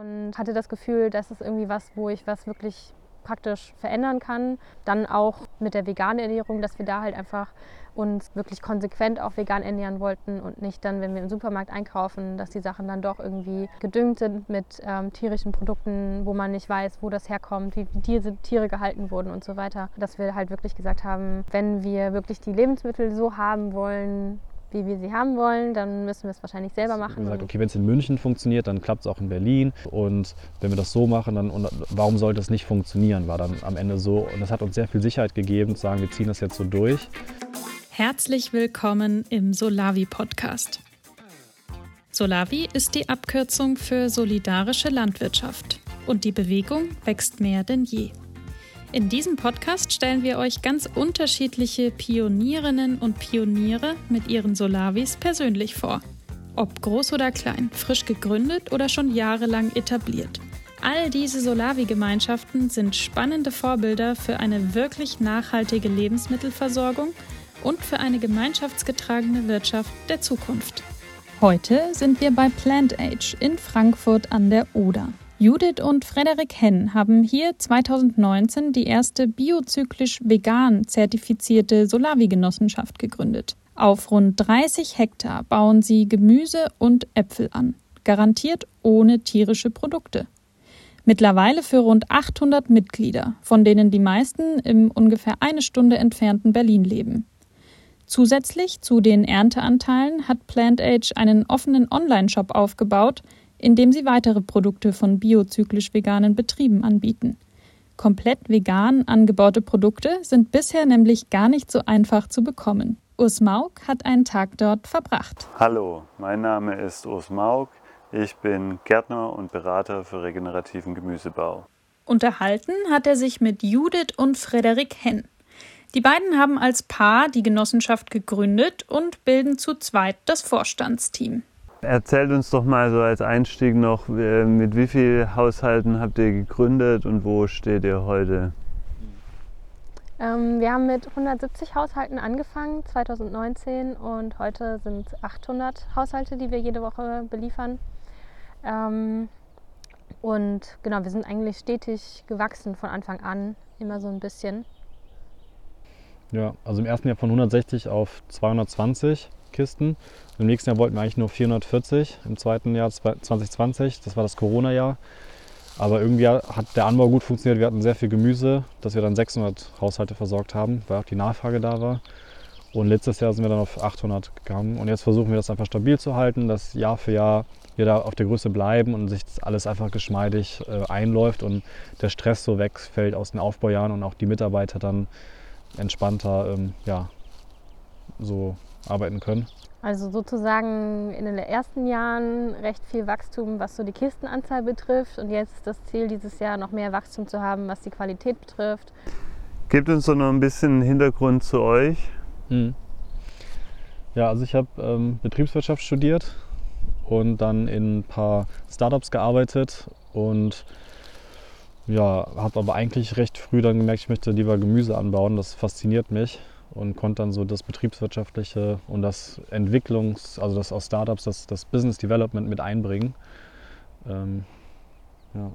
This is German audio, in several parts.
und hatte das Gefühl, das ist irgendwie was, wo ich was wirklich praktisch verändern kann. Dann auch mit der veganen Ernährung, dass wir da halt einfach uns wirklich konsequent auch vegan ernähren wollten und nicht dann, wenn wir im Supermarkt einkaufen, dass die Sachen dann doch irgendwie gedüngt sind mit ähm, tierischen Produkten, wo man nicht weiß, wo das herkommt, wie diese Tiere gehalten wurden und so weiter. Dass wir halt wirklich gesagt haben, wenn wir wirklich die Lebensmittel so haben wollen, wie wir sie haben wollen, dann müssen wir es wahrscheinlich selber machen. Wir gesagt, okay, wenn es in München funktioniert, dann klappt es auch in Berlin. Und wenn wir das so machen, dann warum sollte es nicht funktionieren, war dann am Ende so. Und das hat uns sehr viel Sicherheit gegeben, zu sagen, wir ziehen das jetzt so durch. Herzlich willkommen im Solavi Podcast. Solavi ist die Abkürzung für solidarische Landwirtschaft und die Bewegung wächst mehr denn je. In diesem Podcast stellen wir euch ganz unterschiedliche Pionierinnen und Pioniere mit ihren Solavis persönlich vor. Ob groß oder klein, frisch gegründet oder schon jahrelang etabliert. All diese Solavi-Gemeinschaften sind spannende Vorbilder für eine wirklich nachhaltige Lebensmittelversorgung und für eine gemeinschaftsgetragene Wirtschaft der Zukunft. Heute sind wir bei Plant Age in Frankfurt an der Oder. Judith und Frederik Henn haben hier 2019 die erste biozyklisch vegan zertifizierte Solavi-Genossenschaft gegründet. Auf rund 30 Hektar bauen sie Gemüse und Äpfel an, garantiert ohne tierische Produkte. Mittlerweile für rund 800 Mitglieder, von denen die meisten im ungefähr eine Stunde entfernten Berlin leben. Zusätzlich zu den Ernteanteilen hat PlantAge einen offenen Online-Shop aufgebaut, in dem sie weitere Produkte von biozyklisch veganen Betrieben anbieten. Komplett vegan angebaute Produkte sind bisher nämlich gar nicht so einfach zu bekommen. Urs Mauk hat einen Tag dort verbracht. Hallo, mein Name ist Urs Mauk. Ich bin Gärtner und Berater für regenerativen Gemüsebau. Unterhalten hat er sich mit Judith und Frederik Henn. Die beiden haben als Paar die Genossenschaft gegründet und bilden zu zweit das Vorstandsteam. Erzählt uns doch mal so als Einstieg noch, äh, mit wie vielen Haushalten habt ihr gegründet und wo steht ihr heute? Ähm, wir haben mit 170 Haushalten angefangen 2019 und heute sind es 800 Haushalte, die wir jede Woche beliefern. Ähm, und genau, wir sind eigentlich stetig gewachsen von Anfang an, immer so ein bisschen. Ja, also im ersten Jahr von 160 auf 220 Kisten. Im nächsten Jahr wollten wir eigentlich nur 440, im zweiten Jahr 2020, das war das Corona-Jahr. Aber irgendwie hat der Anbau gut funktioniert. Wir hatten sehr viel Gemüse, dass wir dann 600 Haushalte versorgt haben, weil auch die Nachfrage da war. Und letztes Jahr sind wir dann auf 800 gegangen. Und jetzt versuchen wir das einfach stabil zu halten, dass Jahr für Jahr wir da auf der Größe bleiben und sich alles einfach geschmeidig äh, einläuft und der Stress so wegfällt aus den Aufbaujahren und auch die Mitarbeiter dann entspannter ähm, ja, so arbeiten können. Also sozusagen in den ersten Jahren recht viel Wachstum, was so die Kistenanzahl betrifft. Und jetzt ist das Ziel dieses Jahr noch mehr Wachstum zu haben, was die Qualität betrifft. Gebt uns doch noch ein bisschen Hintergrund zu euch. Hm. Ja, also ich habe ähm, Betriebswirtschaft studiert und dann in ein paar Startups gearbeitet und ja, habe aber eigentlich recht früh dann gemerkt, ich möchte lieber Gemüse anbauen. Das fasziniert mich und konnte dann so das betriebswirtschaftliche und das Entwicklungs-, also das aus Startups, das, das Business Development mit einbringen. Ähm, ja.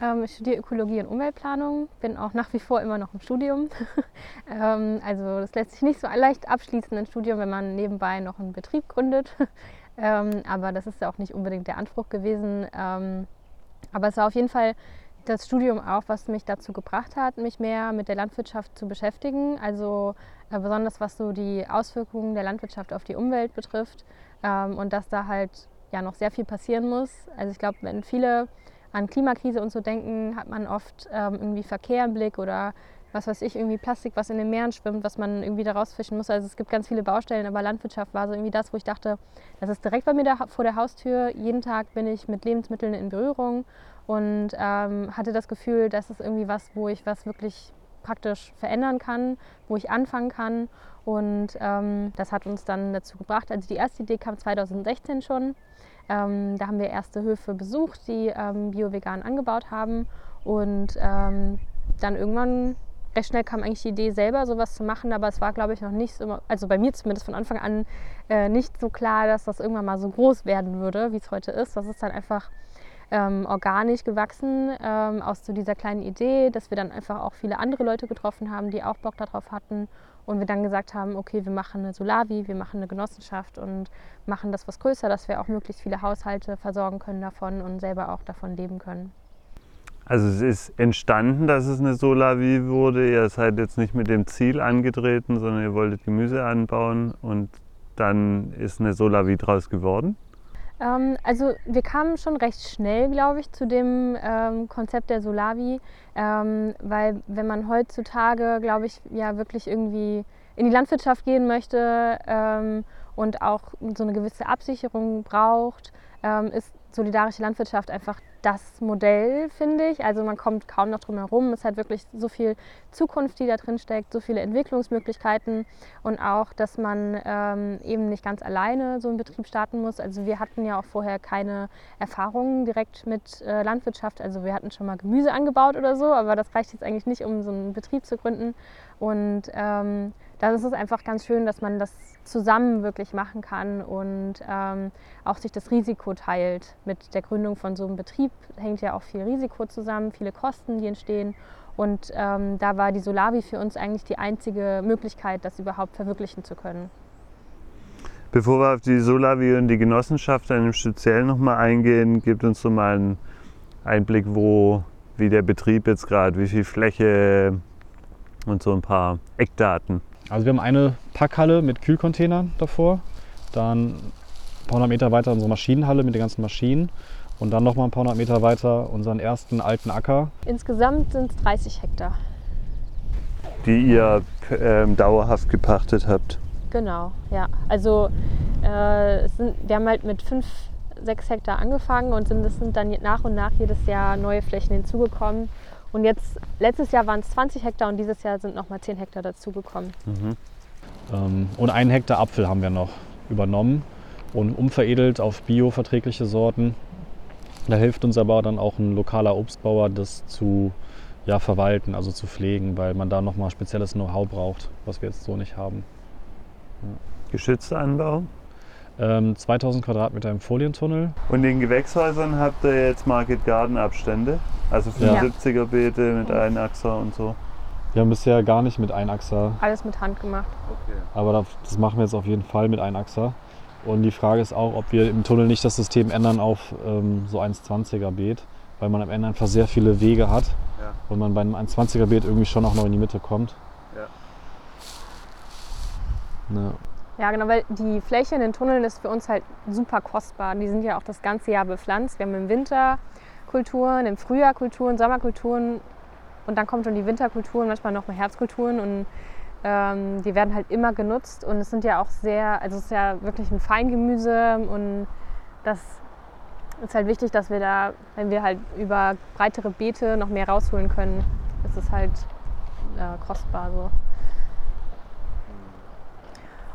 Ähm, ich studiere Ökologie und Umweltplanung, bin auch nach wie vor immer noch im Studium. ähm, also das lässt sich nicht so leicht abschließen, ein Studium, wenn man nebenbei noch einen Betrieb gründet. Ähm, aber das ist ja auch nicht unbedingt der Anspruch gewesen. Ähm, aber es war auf jeden Fall das Studium auch, was mich dazu gebracht hat, mich mehr mit der Landwirtschaft zu beschäftigen. Also äh, besonders was so die Auswirkungen der Landwirtschaft auf die Umwelt betrifft ähm, und dass da halt ja noch sehr viel passieren muss. Also ich glaube, wenn viele an Klimakrise und so denken, hat man oft ähm, irgendwie Verkehr im Blick oder was weiß ich, irgendwie Plastik, was in den Meeren schwimmt, was man irgendwie da rausfischen muss. Also es gibt ganz viele Baustellen, aber Landwirtschaft war so irgendwie das, wo ich dachte, das ist direkt bei mir da, vor der Haustür. Jeden Tag bin ich mit Lebensmitteln in Berührung und ähm, hatte das Gefühl, das ist irgendwie was, wo ich was wirklich praktisch verändern kann, wo ich anfangen kann. Und ähm, das hat uns dann dazu gebracht. Also die erste Idee kam 2016 schon. Ähm, da haben wir erste Höfe besucht, die ähm, bio-vegan angebaut haben. Und ähm, dann irgendwann recht schnell kam eigentlich die Idee, selber sowas zu machen, aber es war, glaube ich, noch nicht so, also bei mir zumindest von Anfang an äh, nicht so klar, dass das irgendwann mal so groß werden würde, wie es heute ist. Das ist dann einfach ähm, organisch gewachsen ähm, aus so dieser kleinen Idee, dass wir dann einfach auch viele andere Leute getroffen haben, die auch Bock darauf hatten und wir dann gesagt haben, okay, wir machen eine Solavi, wir machen eine Genossenschaft und machen das was größer, dass wir auch möglichst viele Haushalte versorgen können davon und selber auch davon leben können. Also es ist entstanden, dass es eine Solavi wurde. Ihr seid jetzt nicht mit dem Ziel angetreten, sondern ihr wolltet Gemüse anbauen und dann ist eine Solavi draus geworden. Ähm, also wir kamen schon recht schnell, glaube ich, zu dem ähm, Konzept der Solavi, ähm, weil wenn man heutzutage, glaube ich, ja wirklich irgendwie in die Landwirtschaft gehen möchte ähm, und auch so eine gewisse Absicherung braucht, ähm, ist solidarische Landwirtschaft einfach das Modell, finde ich. Also man kommt kaum noch drum herum. Es hat wirklich so viel Zukunft, die da drin steckt, so viele Entwicklungsmöglichkeiten und auch, dass man ähm, eben nicht ganz alleine so einen Betrieb starten muss. Also wir hatten ja auch vorher keine Erfahrungen direkt mit äh, Landwirtschaft. Also wir hatten schon mal Gemüse angebaut oder so, aber das reicht jetzt eigentlich nicht, um so einen Betrieb zu gründen. Und ähm, dann ist es einfach ganz schön, dass man das zusammen wirklich machen kann und ähm, auch sich das Risiko teilt. Mit der Gründung von so einem Betrieb hängt ja auch viel Risiko zusammen, viele Kosten, die entstehen. Und ähm, da war die Solavi für uns eigentlich die einzige Möglichkeit, das überhaupt verwirklichen zu können. Bevor wir auf die Solavi und die Genossenschaft dann im Speziellen nochmal eingehen, gibt uns so mal einen Einblick, wo, wie der Betrieb jetzt gerade, wie viel Fläche und so ein paar Eckdaten. Also wir haben eine Packhalle mit Kühlcontainern davor, dann ein paar hundert Meter weiter unsere Maschinenhalle mit den ganzen Maschinen und dann noch mal ein paar hundert Meter weiter unseren ersten alten Acker. Insgesamt sind es 30 Hektar. Die ihr ähm, dauerhaft gepachtet habt. Genau, ja. Also äh, sind, wir haben halt mit 5, 6 Hektar angefangen und sind, es sind dann nach und nach jedes Jahr neue Flächen hinzugekommen. Und jetzt, letztes Jahr waren es 20 Hektar und dieses Jahr sind nochmal 10 Hektar dazugekommen. Mhm. Ähm, und einen Hektar Apfel haben wir noch übernommen und umveredelt auf bioverträgliche Sorten. Da hilft uns aber dann auch ein lokaler Obstbauer, das zu ja, verwalten, also zu pflegen, weil man da nochmal spezielles Know-how braucht, was wir jetzt so nicht haben. Ja. Geschützter Anbau? Ähm, 2000 Quadratmeter im Folientunnel. Und in Gewächshäusern habt ihr jetzt Market Garden Abstände? Also 75er Beete mit Einachser und so? Wir haben bisher gar nicht mit Einachser. Alles mit Hand gemacht. Okay. Aber das machen wir jetzt auf jeden Fall mit Einachser. Und die Frage ist auch, ob wir im Tunnel nicht das System ändern auf ähm, so 1,20er Beet, weil man am Ende einfach sehr viele Wege hat ja. und man bei einem 1,20er Beet irgendwie schon auch noch in die Mitte kommt. Ja. ja. Ja, genau, weil die Fläche in den Tunneln ist für uns halt super kostbar. Die sind ja auch das ganze Jahr bepflanzt. Wir haben im Winter Kulturen, im Frühjahr Kulturen, Sommerkulturen und dann kommen schon die Winterkulturen, manchmal noch mal Herbstkulturen und ähm, die werden halt immer genutzt und es sind ja auch sehr, also es ist ja wirklich ein Feingemüse und das ist halt wichtig, dass wir da, wenn wir halt über breitere Beete noch mehr rausholen können, ist es halt äh, kostbar so.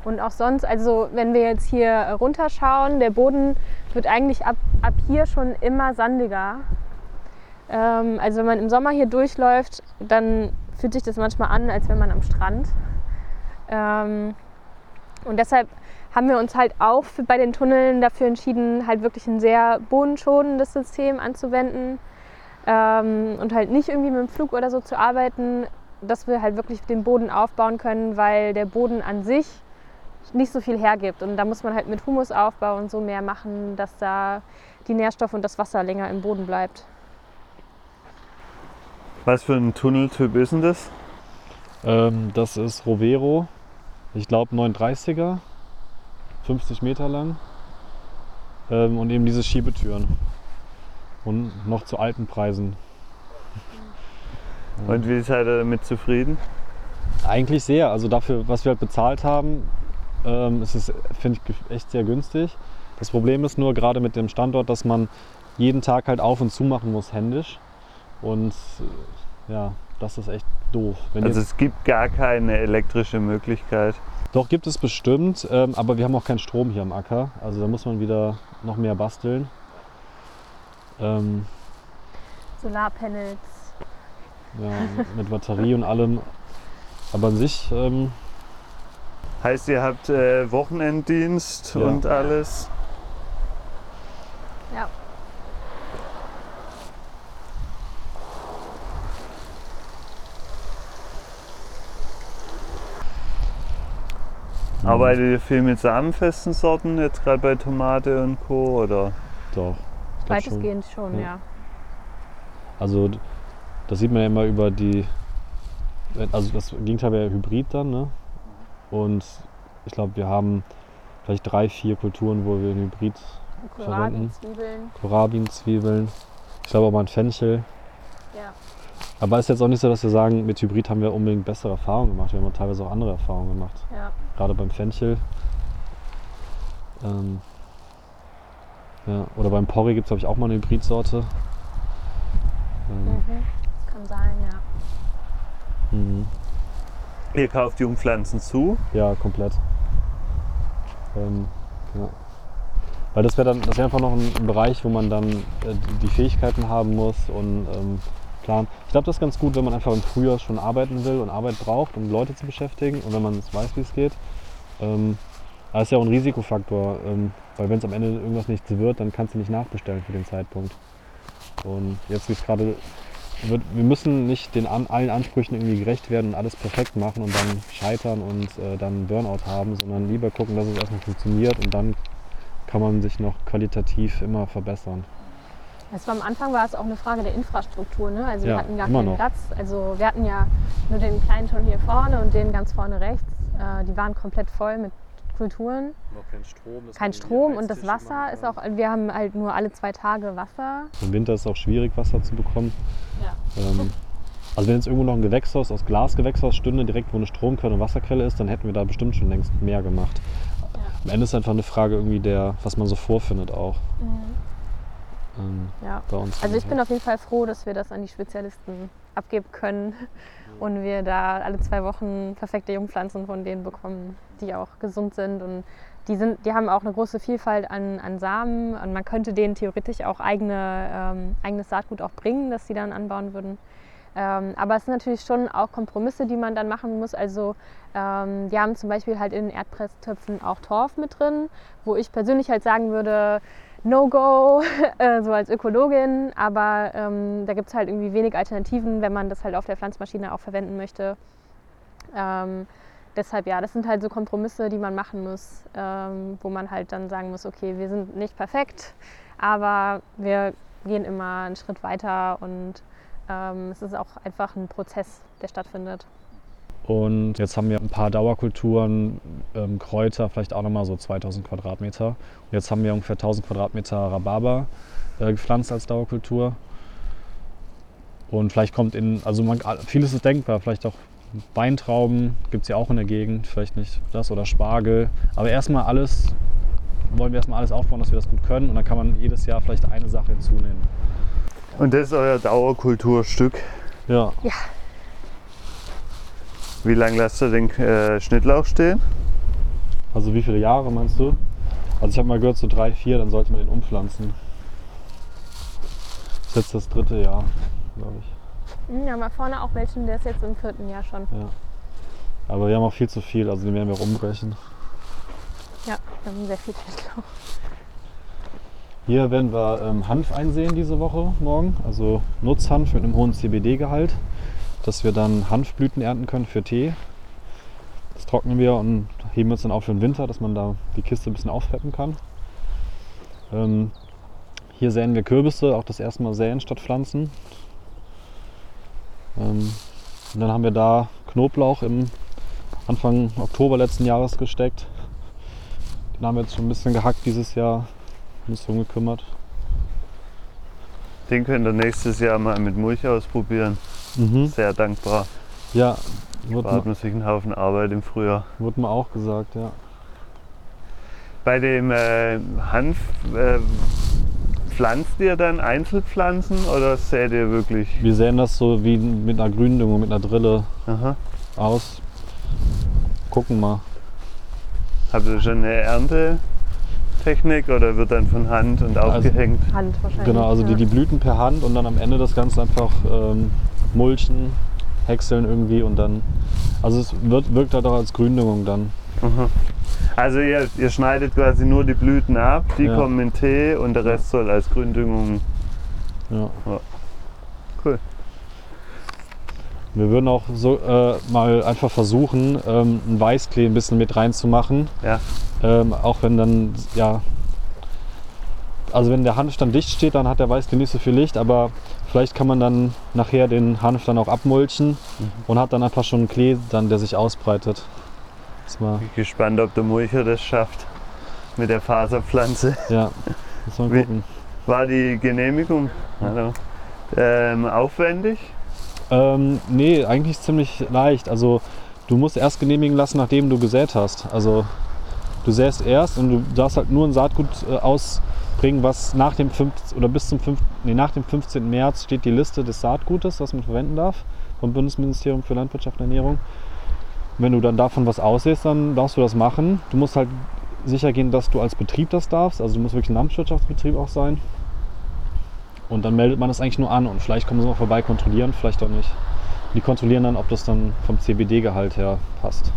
Und auch sonst, also wenn wir jetzt hier runterschauen, der Boden wird eigentlich ab, ab hier schon immer sandiger. Ähm, also wenn man im Sommer hier durchläuft, dann fühlt sich das manchmal an, als wenn man am Strand. Ähm, und deshalb haben wir uns halt auch für, bei den Tunneln dafür entschieden, halt wirklich ein sehr bodenschonendes System anzuwenden ähm, und halt nicht irgendwie mit dem Flug oder so zu arbeiten, dass wir halt wirklich den Boden aufbauen können, weil der Boden an sich nicht so viel hergibt. Und da muss man halt mit Humusaufbau und so mehr machen, dass da die Nährstoffe und das Wasser länger im Boden bleibt. Was für ein Tunneltyp ist denn das? Ähm, das ist Rovero. Ich glaube 39er, 50 Meter lang. Ähm, und eben diese Schiebetüren. Und noch zu alten Preisen. Und wie seid ihr damit zufrieden? Eigentlich sehr. Also dafür, was wir halt bezahlt haben, ähm, es ist, finde ich, echt sehr günstig. Das Problem ist nur gerade mit dem Standort, dass man jeden Tag halt auf und zu machen muss, händisch. Und äh, ja, das ist echt doof. Wenn also es gibt gar keine elektrische Möglichkeit. Doch, gibt es bestimmt, ähm, aber wir haben auch keinen Strom hier am Acker. Also da muss man wieder noch mehr basteln. Ähm, Solarpanels. Ja, mit Batterie und allem. Aber an sich, ähm, Heißt, ihr habt äh, Wochenenddienst Ja. und alles? Ja. Mhm. Arbeitet ihr viel mit samenfesten Sorten, jetzt gerade bei Tomate und Co. oder? doch. ich glaub schon. Weitestgehend schon, Ja. ja. Also das sieht man ja immer über die, also das Gegenteil wäre Hybrid dann, ne? Und ich glaube, wir haben vielleicht drei, vier Kulturen, wo wir einen Hybrid, Verwenden. Zwiebeln. Kohlrabi, Zwiebeln, ich glaube auch mal ein Fenchel. Ja. Aber ist jetzt auch nicht so, dass wir sagen, mit Hybrid haben wir unbedingt bessere Erfahrungen gemacht. Wir haben teilweise auch andere Erfahrungen gemacht. ja. Gerade beim Fenchel. Ähm, ja, oder beim Porree gibt es, glaube ich, auch mal eine Hybridsorte. Ähm, Mhm. Das kann sein, ja. mhm. Ihr kauft Jungpflanzen zu. Ja, komplett. Ähm, ja. Weil das wäre dann, das wäre einfach noch ein, ein Bereich, wo man dann äh, die- Fähigkeiten haben muss und ähm, planen. Ich glaube, das ist ganz gut, wenn man einfach im Frühjahr schon arbeiten will und Arbeit braucht, um Leute zu beschäftigen und wenn man weiß, wie es geht. Ähm, es ist ja auch ein Risikofaktor, ähm, weil wenn es am Ende irgendwas nichts wird, dann kannst du nicht nachbestellen für den Zeitpunkt. Und jetzt wie es gerade wird, wir müssen nicht den an, allen Ansprüchen irgendwie gerecht werden und alles perfekt machen und dann scheitern und äh, dann Burnout haben, sondern lieber gucken, dass es erstmal funktioniert und dann kann man sich noch qualitativ immer verbessern. Es war am Anfang war es auch eine Frage der Infrastruktur. Ne? Also wir Ja, hatten gar keinen noch. Platz. Also wir hatten ja nur den kleinen schon hier vorne und den ganz vorne rechts. Äh, die waren komplett voll mit Kulturen. Noch kein Strom. Kein Strom und das Wasser ist auch, wir haben halt nur alle zwei Tage Wasser. Im Winter ist es auch schwierig, Wasser zu bekommen. Ja. Ähm, also wenn jetzt irgendwo noch ein Gewächshaus aus Glasgewächshaus stünde, direkt wo eine Stromquelle und Wasserquelle ist, dann hätten wir da bestimmt schon längst mehr gemacht. Am Ende ist es einfach eine Frage irgendwie der, was man so vorfindet auch. Ähm, Ja. bei uns. Also ich bin auf jeden Fall froh, dass wir das an die Spezialisten abgeben können und wir da alle zwei Wochen perfekte Jungpflanzen von denen bekommen, die auch gesund sind und die, sind, die haben auch eine große Vielfalt an, an Samen und man könnte denen theoretisch auch eigene, ähm, eigenes Saatgut auch bringen, das sie dann anbauen würden. Ähm, aber es sind natürlich schon auch Kompromisse, die man dann machen muss. Also ähm, die haben zum Beispiel halt in den Erdpresstöpfen auch Torf mit drin, wo ich persönlich halt sagen würde, No-Go, äh, so als Ökologin. Aber ähm, da gibt es halt irgendwie wenig Alternativen, wenn man das halt auf der Pflanzmaschine auch verwenden möchte. Ähm, deshalb ja, das sind halt so Kompromisse, die man machen muss, ähm, wo man halt dann sagen muss, okay, wir sind nicht perfekt, aber wir gehen immer einen Schritt weiter und ähm, es ist auch einfach ein Prozess, der stattfindet. Und jetzt haben wir ein paar Dauerkulturen, ähm, Kräuter, vielleicht auch nochmal so 2000 Quadratmeter. Und jetzt haben wir ungefähr 1000 Quadratmeter Rhabarber äh, gepflanzt als Dauerkultur. Und vielleicht kommt in, also man, vieles ist denkbar, vielleicht auch Weintrauben gibt es ja auch in der Gegend, vielleicht nicht das oder Spargel. Aber erstmal alles, wollen wir erstmal alles aufbauen, dass wir das gut können und dann kann man jedes Jahr vielleicht eine Sache hinzunehmen. Und das ist euer Dauerkulturstück. Ja, Wie lange lasst ihr den äh, Schnittlauch stehen? also wie viele Jahre meinst du? Also ich habe mal gehört, so drei, vier, dann sollte man den umpflanzen. Das ist jetzt das dritte Jahr, glaube ich. Hm, Ja, mal vorne auch welchen, der ist jetzt im vierten Jahr schon. Ja. Aber wir haben auch viel zu viel, also den werden wir auch umbrechen. Ja, wir haben sehr viel Schnittlauch. Hier werden wir ähm, Hanf einsehen diese Woche, morgen. Also Nutzhanf mit einem hohen CBD-Gehalt, dass wir dann Hanfblüten ernten können für Tee. Das trocknen wir und heben wir uns dann auf für den Winter, dass man da die Kiste ein bisschen aufpeppen kann. Ähm, hier säen wir Kürbisse, auch das erste Mal säen statt pflanzen. Ähm, und dann haben wir da Knoblauch im Anfang Oktober letzten Jahres gesteckt. Den haben wir jetzt schon ein bisschen gehackt dieses Jahr, ein bisschen gekümmert. Den könnt ihr nächstes Jahr mal mit Mulch ausprobieren. Mhm. Sehr dankbar. Ja, wurde, Spart ma- man sich einen Haufen Arbeit im Frühjahr. wurde mir auch gesagt, ja. Bei dem äh, Hanf äh, pflanzt ihr dann Einzelpflanzen oder sät ihr wirklich? Wir säen das so wie mit einer Gründüngung, mit einer Drille Aha. aus. Gucken mal. Habt ihr schon eine Erntetechnik oder wird dann von Hand und Also- aufgehängt? Hand wahrscheinlich. Genau, also die, ja. die Blüten per Hand und dann am Ende das Ganze einfach ähm, mulchen, häckseln irgendwie und dann. Also es wird, wirkt halt auch als Gründüngung dann. Mhm. Also ihr, ihr schneidet quasi nur die Blüten ab, die Ja. kommen in Tee und der Rest soll als Gründüngung. Ja. Cool. Wir würden auch so äh, mal einfach versuchen, ähm, ein Weißklee ein bisschen mit reinzumachen. Ja. Ähm, auch wenn dann, ja, also wenn der Hanf dann dicht steht, dann hat der Weißklee nicht so viel Licht, aber vielleicht kann man dann nachher den Hanf dann auch abmulchen und hat dann einfach schon einen Klee, dann, der sich ausbreitet. Mal, Bin gespannt, ob der Mulcher das schafft mit der Faserpflanze. ja, muss man Wie- gucken. War die Genehmigung hallo, ähm, aufwendig? Ähm, nee, eigentlich ziemlich leicht. Also du musst erst genehmigen lassen, nachdem du gesät hast. Also du säst erst und du darfst halt nur ein Saatgut äh, ausbringen, was nach dem 15, oder bis zum 5, nee, nach dem 15. März steht die Liste des Saatgutes, was man verwenden darf vom Bundesministerium für Landwirtschaft und Ernährung. Wenn du dann davon was aussäst, dann darfst du das machen. Du musst halt sicher gehen, dass du als Betrieb das darfst. Also du musst wirklich ein Landwirtschaftsbetrieb auch sein. Und dann meldet man das eigentlich nur an und vielleicht kommen sie mal vorbei kontrollieren, vielleicht auch nicht. Die kontrollieren dann, ob das dann vom CBD-Gehalt her passt.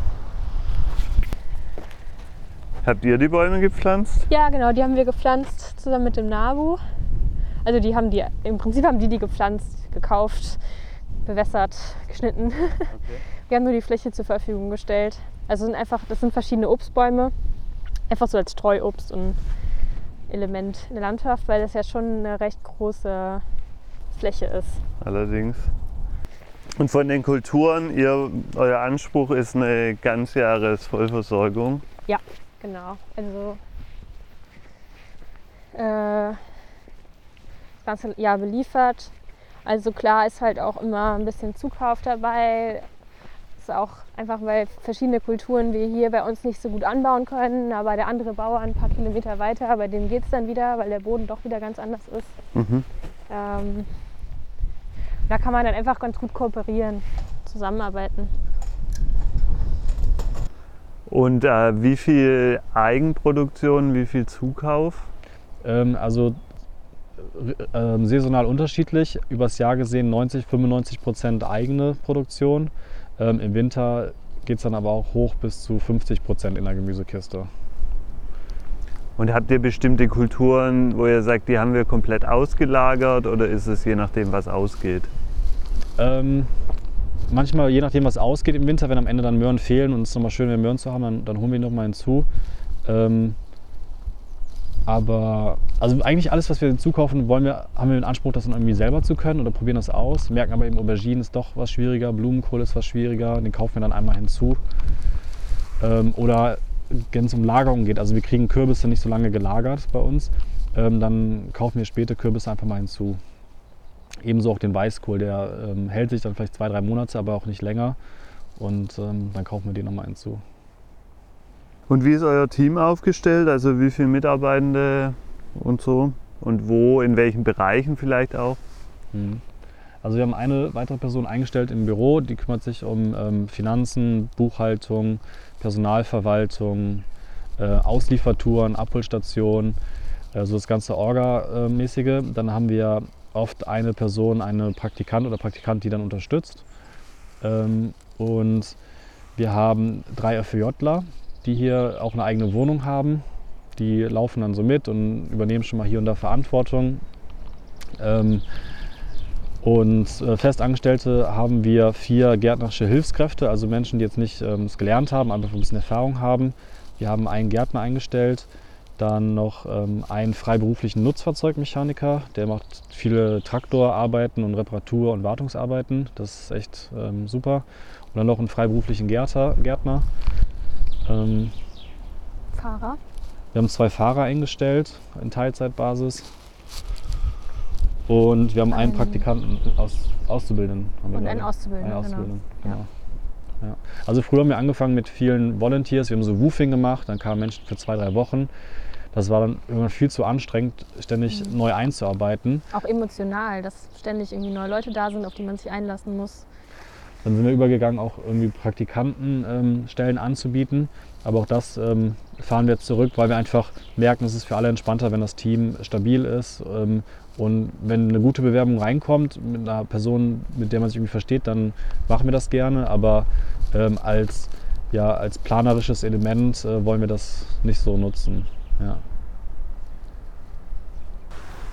Habt ihr die Bäume gepflanzt? Ja, genau, die haben wir gepflanzt zusammen mit dem Nabu. Also die haben die, im Prinzip haben die die gepflanzt, gekauft, bewässert, geschnitten. Wir haben nur die Fläche zur Verfügung gestellt. Also sind einfach, das sind verschiedene Obstbäume, einfach so als Streuobst und Element in der Landschaft, weil das ja schon eine recht große Fläche ist. Allerdings. Und von den Kulturen, ihr, euer Anspruch ist eine Ganzjahresvollversorgung. Genau, also äh, das ganze Jahr beliefert. Also klar ist halt auch immer ein bisschen Zukauf dabei. Ist auch einfach, weil verschiedene Kulturen wir hier bei uns nicht so gut anbauen können, aber der andere Bauer ein paar Kilometer weiter, bei dem geht es dann wieder, weil der Boden doch wieder ganz anders ist. Mhm. Ähm, da kann man dann einfach ganz gut kooperieren, zusammenarbeiten. Und äh, wie viel Eigenproduktion, wie viel Zukauf? Ähm, also äh, saisonal unterschiedlich. Übers Jahr gesehen 90, 95 Prozent eigene Produktion. Ähm, Im Winter geht es dann aber auch hoch bis zu 50 Prozent in der Gemüsekiste. Und habt ihr bestimmte Kulturen, wo ihr sagt, die haben wir komplett ausgelagert oder ist es je nachdem, was ausgeht? Ähm, manchmal, je nachdem, was ausgeht im Winter, wenn am Ende dann Möhren fehlen und es ist nochmal schön, wenn Möhren zu haben, dann, dann holen wir nochmal hinzu. Ähm, aber also eigentlich alles, was wir hinzukaufen, wollen wir, haben wir den Anspruch, das dann irgendwie selber zu können oder probieren das aus. Merken aber eben, Auberginen ist doch was schwieriger, Blumenkohl ist was schwieriger, den kaufen wir dann einmal hinzu. Ähm, oder wenn es um Lagerung geht, also wir kriegen Kürbisse nicht so lange gelagert bei uns, ähm, dann kaufen wir später Kürbisse einfach mal hinzu. Ebenso auch den Weißkohl, der ähm, hält sich dann vielleicht zwei, drei Monate, aber auch nicht länger. Und ähm, dann kaufen wir den nochmal hinzu. Und wie ist euer Team aufgestellt? Also wie viele Mitarbeitende und so? Und wo, in welchen Bereichen vielleicht auch? Mhm. Also wir haben eine weitere Person eingestellt im Büro, die kümmert sich um ähm, Finanzen, Buchhaltung, Personalverwaltung, äh, Ausliefertouren, Abholstationen, also das ganze Orga-mäßige. Dann haben wir oft eine Person, eine Praktikant oder Praktikant, die dann unterstützt. Ähm, und wir haben drei FÖJler, die hier auch eine eigene Wohnung haben. Die laufen dann so mit und übernehmen schon mal hier und da Verantwortung. Ähm, und äh, Festangestellte haben wir vier gärtnerische Hilfskräfte, also Menschen, die jetzt nicht ähm, es gelernt haben, aber ein bisschen Erfahrung haben. Wir haben einen Gärtner eingestellt, dann noch ähm, einen freiberuflichen Nutzfahrzeugmechaniker, der macht viele Traktorarbeiten und Reparatur- und Wartungsarbeiten. Das ist echt ähm, super. Und dann noch einen freiberuflichen Gärter, Gärtner. Ähm, Fahrer. wir haben zwei Fahrer eingestellt in Teilzeitbasis. Und wir haben einen Ein- Praktikanten aus, Auszubildenden. Haben wir Und einen Auszubildenden, Einen genau. Auszubildenden, Ja. genau. Ja. Also früher haben wir angefangen mit vielen Volunteers. Wir haben so Woofing gemacht, dann kamen Menschen für zwei, drei Wochen. Das war dann irgendwann viel zu anstrengend, ständig Mhm. neu einzuarbeiten. Auch emotional, dass ständig irgendwie neue Leute da sind, auf die man sich einlassen muss. Dann sind wir übergegangen, auch irgendwie Praktikantenstellen ähm, anzubieten. Aber auch das ähm, fahren wir jetzt zurück, weil wir einfach merken, es ist für alle entspannter, wenn das Team stabil ist ähm, Und wenn eine gute Bewerbung reinkommt mit einer Person, mit der man sich irgendwie versteht, dann machen wir das gerne. Aber ähm, als, ja, als planerisches Element äh, wollen wir das nicht so nutzen. Ja.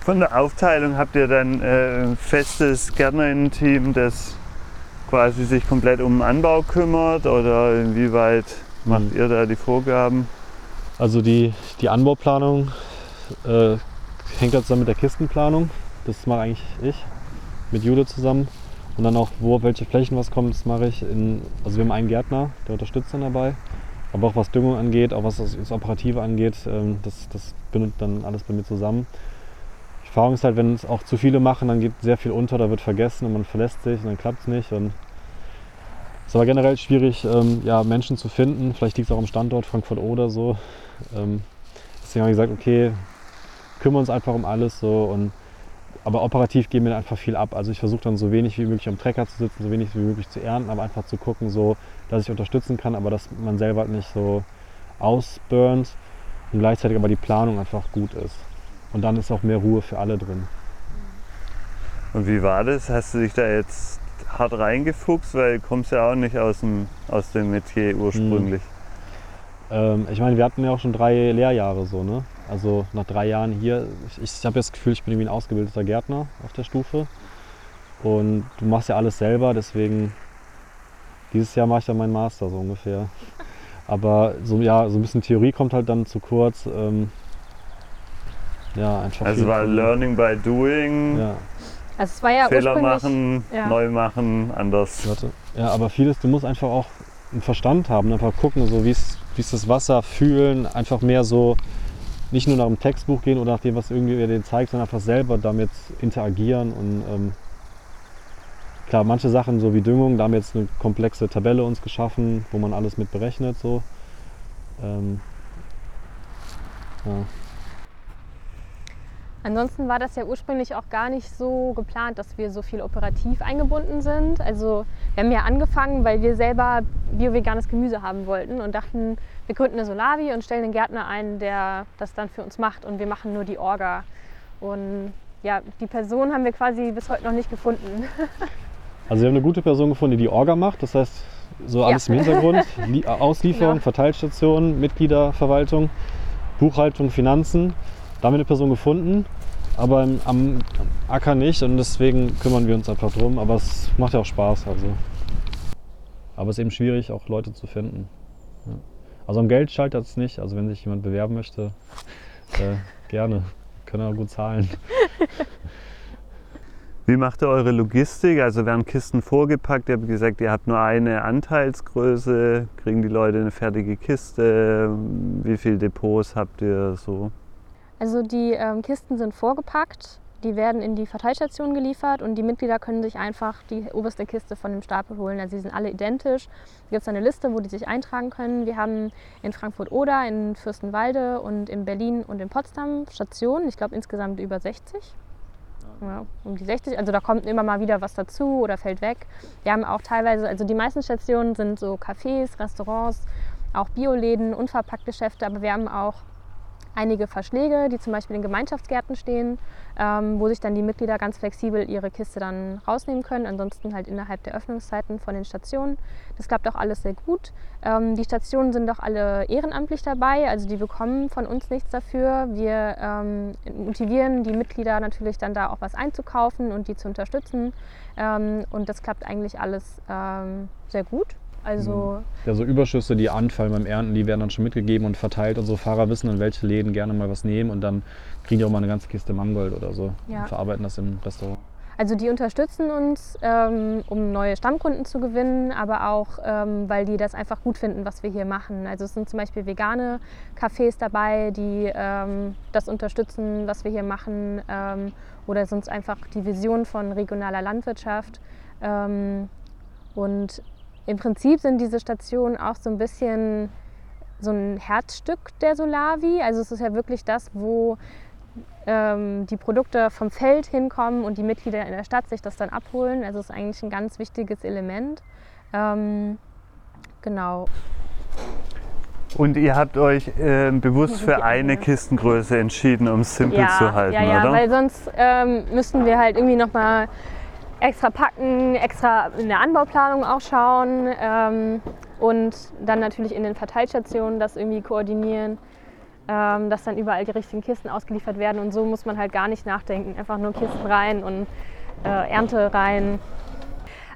Von der Aufteilung habt ihr dann äh, ein festes Gärtnerinnen-Team, das quasi sich komplett um den Anbau kümmert oder inwieweit macht Mhm. ihr da die Vorgaben? Also die, die Anbauplanung äh, hängt ja zusammen mit der Kistenplanung. Das mache eigentlich ich mit Jule zusammen. Und dann auch, wo auf welche Flächen was kommt, das mache ich in. Also wir haben einen Gärtner, der unterstützt dann dabei. Aber auch was Düngung angeht, auch was das, Operative angeht, ähm, das, das bindet dann alles bei mir zusammen. Die Erfahrung ist halt, wenn es auch zu viele machen, dann geht sehr viel unter, da wird vergessen und man verlässt sich und dann klappt es nicht. Und es ist aber generell schwierig, ähm, ja, Menschen zu finden. Vielleicht liegt es auch am Standort Frankfurt oder so. Ähm, deswegen habe ich gesagt, okay, kümmern uns einfach um alles so. Und, aber operativ geben wir einfach viel ab. Also ich versuche dann so wenig wie möglich am Trecker zu sitzen, so wenig wie möglich zu ernten, aber einfach zu gucken, so, dass ich unterstützen kann, aber dass man selber halt nicht so ausburnt und gleichzeitig aber die Planung einfach gut ist. Und dann ist auch mehr Ruhe für alle drin. Und wie war das? Hast du dich da jetzt hart reingefuchst, weil du kommst ja auch nicht aus dem, aus dem Metier ursprünglich. Ähm, ich meine, wir hatten ja auch schon drei Lehrjahre so, ne? Also nach drei Jahren hier, ich, ich habe jetzt das Gefühl, ich bin irgendwie ein ausgebildeter Gärtner auf der Stufe. Und du machst ja alles selber, deswegen dieses Jahr mache ich dann meinen Master so ungefähr. Aber so, ja, so ein bisschen Theorie kommt halt dann zu kurz. Ähm, ja, einfach. Also war Learning by Doing, Ja, Also es war ja Fehler machen, ja. neu machen, anders. warte. ja, aber vieles, du musst einfach auch einen Verstand haben, einfach gucken, so wie ist wie ist das Wasser fühlen, einfach mehr so nicht nur nach dem Textbuch gehen oder nach dem, was irgendwie dir zeigt, sondern einfach selber damit interagieren und ähm, klar, manche Sachen so wie Düngung, da haben wir jetzt eine komplexe Tabelle uns geschaffen, wo man alles mit berechnet so. Ähm, ja. Ansonsten war das ja ursprünglich auch gar nicht so geplant, dass wir so viel operativ eingebunden sind. Also wir haben ja angefangen, weil wir selber bio-veganes Gemüse haben wollten und dachten, wir gründen eine Solavi und stellen einen Gärtner ein, der das dann für uns macht und wir machen nur die Orga. Und ja, die Person haben wir quasi bis heute noch nicht gefunden. Also wir haben eine gute Person gefunden, die die Orga macht, das heißt so alles im Hintergrund, Lie- Auslieferung, Genau. Verteilstation, Mitgliederverwaltung, Buchhaltung, Finanzen. Da haben wir eine Person gefunden, aber im, am Acker nicht und deswegen kümmern wir uns einfach drum. Aber es macht ja auch Spaß. Also. Aber es ist eben schwierig, auch Leute zu finden. Ja. Also am Geld scheitert es nicht. Also wenn sich jemand bewerben möchte, äh, gerne. Können auch gut zahlen. Wie macht ihr eure Logistik? Also werden Kisten vorgepackt? Ihr habt gesagt, ihr habt nur eine Anteilsgröße. Kriegen die Leute eine fertige Kiste? Wie viele Depots habt ihr so? Also die ähm, Kisten sind vorgepackt, die werden in die Verteilstation geliefert und die Mitglieder können sich einfach die oberste Kiste von dem Stapel holen. Also die sind alle identisch. Da gibt es eine Liste, wo die sich eintragen können. Wir haben in Frankfurt-Oder, in Fürstenwalde und in Berlin und in Potsdam Stationen. Ich glaube insgesamt über 60. Ja, um die 60. Also da kommt immer mal wieder was dazu oder fällt weg. Wir haben auch teilweise, also die meisten Stationen sind so Cafés, Restaurants, auch Bioläden, unverpackte Geschäfte, aber wir haben auch einige Verschläge, die zum Beispiel in Gemeinschaftsgärten stehen, ähm, wo sich dann die Mitglieder ganz flexibel ihre Kiste dann rausnehmen können. Ansonsten halt innerhalb der Öffnungszeiten von den Stationen. Das klappt auch alles sehr gut. Ähm, die Stationen sind auch alle ehrenamtlich dabei, also die bekommen von uns nichts dafür. Wir ähm, motivieren die Mitglieder natürlich dann da auch was einzukaufen und die zu unterstützen. Ähm, und das klappt eigentlich alles ähm, sehr gut. Also Ja, so Überschüsse, die anfallen beim Ernten, die werden dann schon mitgegeben und verteilt. Unsere Fahrer wissen, in welche Läden gerne mal was nehmen und dann kriegen die auch mal eine ganze Kiste Mangold oder so Ja. und verarbeiten das im Restaurant. Also die unterstützen uns, ähm, um neue Stammkunden zu gewinnen, aber auch, ähm, weil die das einfach gut finden, was wir hier machen. Also es sind zum Beispiel vegane Cafés dabei, die ähm, das unterstützen, was wir hier machen, ähm, oder sonst einfach die Vision von regionaler Landwirtschaft. Ähm, und im Prinzip sind diese Stationen auch so ein bisschen so ein Herzstück der Solavi. Also es ist ja wirklich das, wo ähm, die Produkte vom Feld hinkommen und die Mitglieder in der Stadt sich das dann abholen. Also es ist eigentlich ein ganz wichtiges Element. Ähm, genau. Und ihr habt euch äh, bewusst für eine Kistengröße entschieden, um es simpel ja, zu halten, ja, ja, oder? weil sonst ähm, müssten wir halt irgendwie nochmal extra packen, extra in der Anbauplanung auch schauen ähm, und dann natürlich in den Verteilstationen das irgendwie koordinieren, ähm, dass dann überall die richtigen Kisten ausgeliefert werden und so muss man halt gar nicht nachdenken, einfach nur Kisten rein und äh, Ernte rein.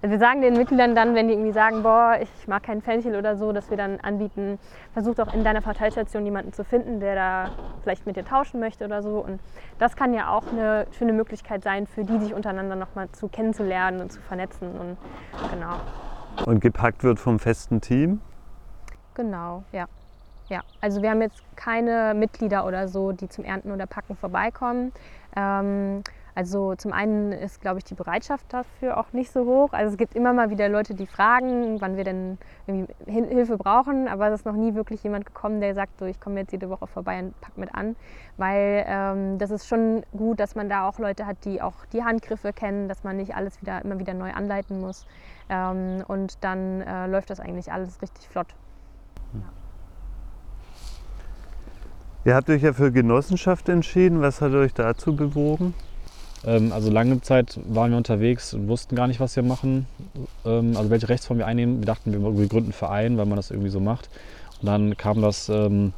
Also wir sagen den Mitgliedern dann, wenn die irgendwie sagen, boah, ich mag keinen Fenchel oder so, dass wir dann anbieten, versuch doch in deiner Verteilstation jemanden zu finden, der da vielleicht mit dir tauschen möchte oder so. Und das kann ja auch eine schöne Möglichkeit sein, für die sich untereinander nochmal zu kennenzulernen und zu vernetzen. Und genau. Und gepackt wird vom festen Team? Genau, ja. Ja, also wir haben jetzt keine Mitglieder oder so, die zum Ernten oder Packen vorbeikommen. Ähm, also zum einen ist, glaube ich, die Bereitschaft dafür auch nicht so hoch. Also es gibt immer mal wieder Leute, die fragen, wann wir denn Hilfe brauchen, aber es ist noch nie wirklich jemand gekommen, der sagt, so, ich komme jetzt jede Woche vorbei und pack mit an. Weil ähm, das ist schon gut, dass man da auch Leute hat, die auch die Handgriffe kennen, dass man nicht alles wieder immer wieder neu anleiten muss. Ähm, und dann äh, läuft das eigentlich alles richtig flott. Ja. Ihr habt euch ja für Genossenschaft entschieden. Was hat euch dazu bewogen? Ähm, also lange Zeit waren wir unterwegs und wussten gar nicht, was wir machen. Ähm, also welche Rechtsform wir einnehmen. Wir dachten, wir, gründen einen Verein, weil man das irgendwie so macht. Und dann kam das ähm,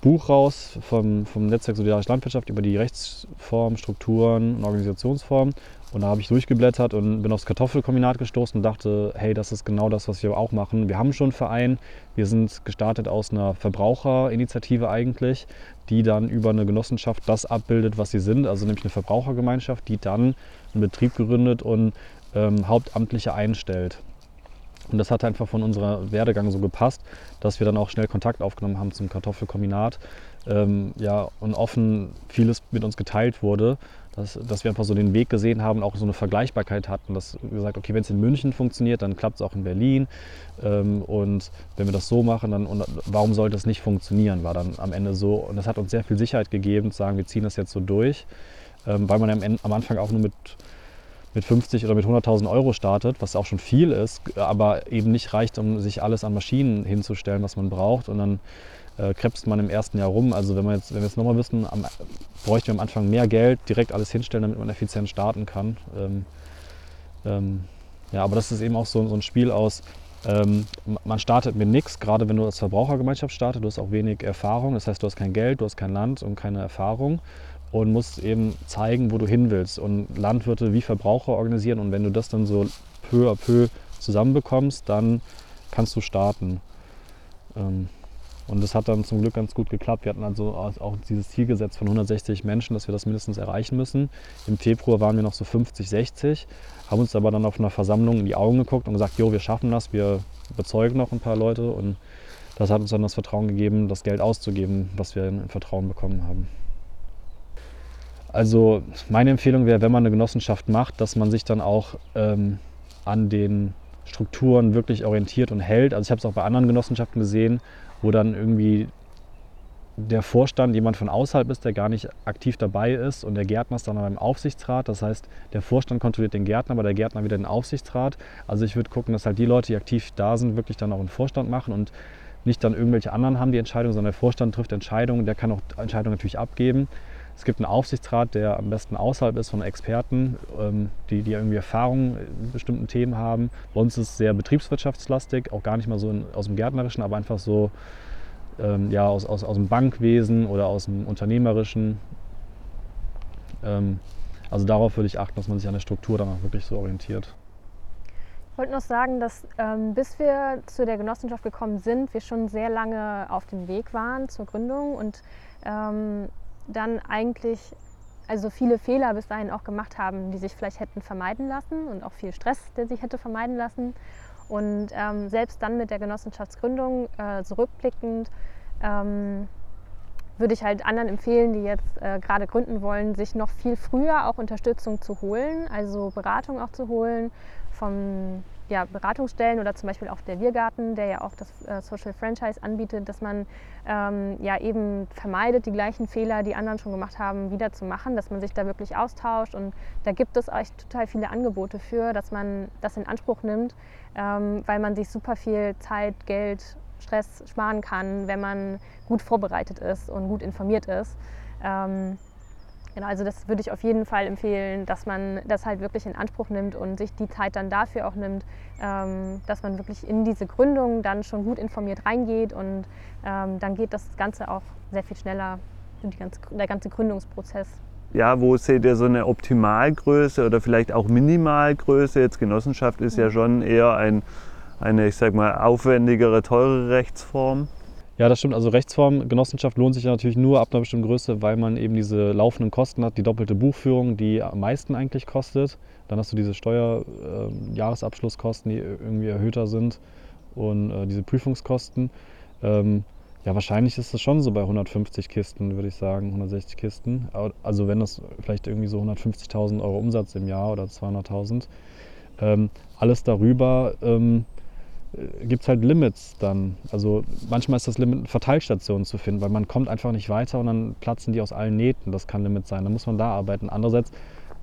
Buch raus vom, vom Netzwerk Solidarische Landwirtschaft über die Rechtsform, Strukturen und Organisationsformen. Und da habe ich durchgeblättert und bin aufs Kartoffelkombinat gestoßen und dachte, hey, das ist genau das, was wir auch machen. Wir haben schon einen Verein. Wir sind gestartet aus einer Verbraucherinitiative eigentlich, die dann über eine Genossenschaft das abbildet, was sie sind, also nämlich eine Verbrauchergemeinschaft, die dann einen Betrieb gegründet und ähm, Hauptamtliche einstellt. Und das hat einfach von unserer Werdegang so gepasst, dass wir dann auch schnell Kontakt aufgenommen haben zum Kartoffelkombinat. Ähm, ja, und offen vieles mit uns geteilt wurde dass, dass wir einfach so den Weg gesehen haben, auch so eine Vergleichbarkeit hatten, dass gesagt, okay, wenn es in München funktioniert, dann klappt es auch in Berlin. Ähm, und wenn wir das so machen, dann und warum sollte es nicht funktionieren, war dann am Ende so. Und das hat uns sehr viel Sicherheit gegeben, zu sagen, wir ziehen das jetzt so durch, ähm, weil man am, Ende, am Anfang auch nur mit mit 50 oder mit 100.000 Euro startet, was auch schon viel ist, aber eben nicht reicht, um sich alles an Maschinen hinzustellen, was man braucht. Und dann äh, krebst man im ersten Jahr rum. Also wenn, man jetzt, wir jetzt nochmal wissen, am, bräuchten wir am Anfang mehr Geld, direkt alles hinstellen, damit man effizient starten kann. Ähm, ähm, ja, aber das ist eben auch so, so ein Spiel aus, ähm, man startet mit nichts, gerade wenn du als Verbrauchergemeinschaft startest, du hast auch wenig Erfahrung, das heißt, du hast kein Geld, du hast kein Land und keine Erfahrung und musst eben zeigen, wo du hin willst und Landwirte wie Verbraucher organisieren und wenn du das dann so peu à peu zusammenbekommst, dann kannst du starten. Ähm, und das hat dann zum Glück ganz gut geklappt. Wir hatten also auch dieses Ziel gesetzt von 160 Menschen, dass wir das mindestens erreichen müssen. Im Februar waren wir noch so 50, 60, haben uns aber dann auf einer Versammlung in die Augen geguckt und gesagt, jo, wir schaffen das, wir überzeugen noch ein paar Leute und das hat uns dann das Vertrauen gegeben, das Geld auszugeben, was wir in Vertrauen bekommen haben. Also meine Empfehlung wäre, wenn man eine Genossenschaft macht, dass man sich dann auch ähm, an den Strukturen wirklich orientiert und hält. Also ich habe es auch bei anderen Genossenschaften gesehen, wo dann irgendwie der Vorstand jemand von außerhalb ist, der gar nicht aktiv dabei ist und der Gärtner ist dann beim Aufsichtsrat. Das heißt, der Vorstand kontrolliert den Gärtner, aber der Gärtner wieder den Aufsichtsrat. Also ich würde gucken, dass halt die Leute, die aktiv da sind, wirklich dann auch einen Vorstand machen und nicht dann irgendwelche anderen haben die Entscheidung, sondern der Vorstand trifft Entscheidungen, der kann auch Entscheidungen natürlich abgeben. Es gibt einen Aufsichtsrat, der am besten außerhalb ist von Experten, ähm, die, die irgendwie Erfahrung in bestimmten Themen haben. Bei uns ist es sehr betriebswirtschaftslastig, auch gar nicht mal so in, aus dem Gärtnerischen, aber einfach so ähm, ja, aus, aus, aus dem Bankwesen oder aus dem Unternehmerischen. Ähm, also darauf würde ich achten, dass man sich an der Struktur dann auch wirklich so orientiert. Ich wollte noch sagen, dass ähm, bis wir zu der Genossenschaft gekommen sind, wir schon sehr lange auf dem Weg waren zur Gründung und ähm, dann eigentlich also viele Fehler bis dahin auch gemacht haben, die sich vielleicht hätten vermeiden lassen und auch viel Stress, der sich hätte vermeiden lassen. Und ähm, selbst dann mit der Genossenschaftsgründung äh, zurückblickend ähm, würde ich halt anderen empfehlen, die jetzt äh, gerade gründen wollen, sich noch viel früher auch Unterstützung zu holen, also Beratung auch zu holen vom ja, Beratungsstellen oder zum Beispiel auch der Wirgarten, der ja auch das äh, Social Franchise anbietet, dass man ähm, ja eben vermeidet, die gleichen Fehler, die anderen schon gemacht haben, wieder zu machen, dass man sich da wirklich austauscht und da gibt es echt total viele Angebote für, dass man das in Anspruch nimmt, ähm, weil man sich super viel Zeit, Geld Stress sparen kann, wenn man gut vorbereitet ist und gut informiert ist. Ähm, Genau, also das würde ich auf jeden Fall empfehlen, dass man das halt wirklich in Anspruch nimmt und sich die Zeit dann dafür auch nimmt, ähm, dass man wirklich in diese Gründung dann schon gut informiert reingeht und ähm, dann geht das Ganze auch sehr viel schneller, ganze, der ganze Gründungsprozess. Ja, wo seht ihr so eine Optimalgröße oder vielleicht auch Minimalgröße? Jetzt Genossenschaft ist ja, ja schon eher ein, eine, ich sag mal, aufwendigere, teure Rechtsform. Ja, das stimmt. Also Rechtsform, Genossenschaft lohnt sich ja natürlich nur ab einer bestimmten Größe, weil man eben diese laufenden Kosten hat, die doppelte Buchführung, die am meisten eigentlich kostet. Dann hast du diese Steuerjahresabschlusskosten, äh, die irgendwie erhöhter sind und äh, diese Prüfungskosten. Ähm, ja, wahrscheinlich ist es schon so bei 150 Kisten, würde ich sagen, 160 Kisten. Also wenn das vielleicht irgendwie so 150.000 Euro Umsatz im Jahr oder 200.000. Ähm, alles darüber ähm, äh, gibt es halt Limits dann. Also manchmal ist das Limit, Verteilstationen zu finden, weil man kommt einfach nicht weiter und dann platzen die aus allen Nähten. Das kann Limit sein. Da muss man da arbeiten. Andererseits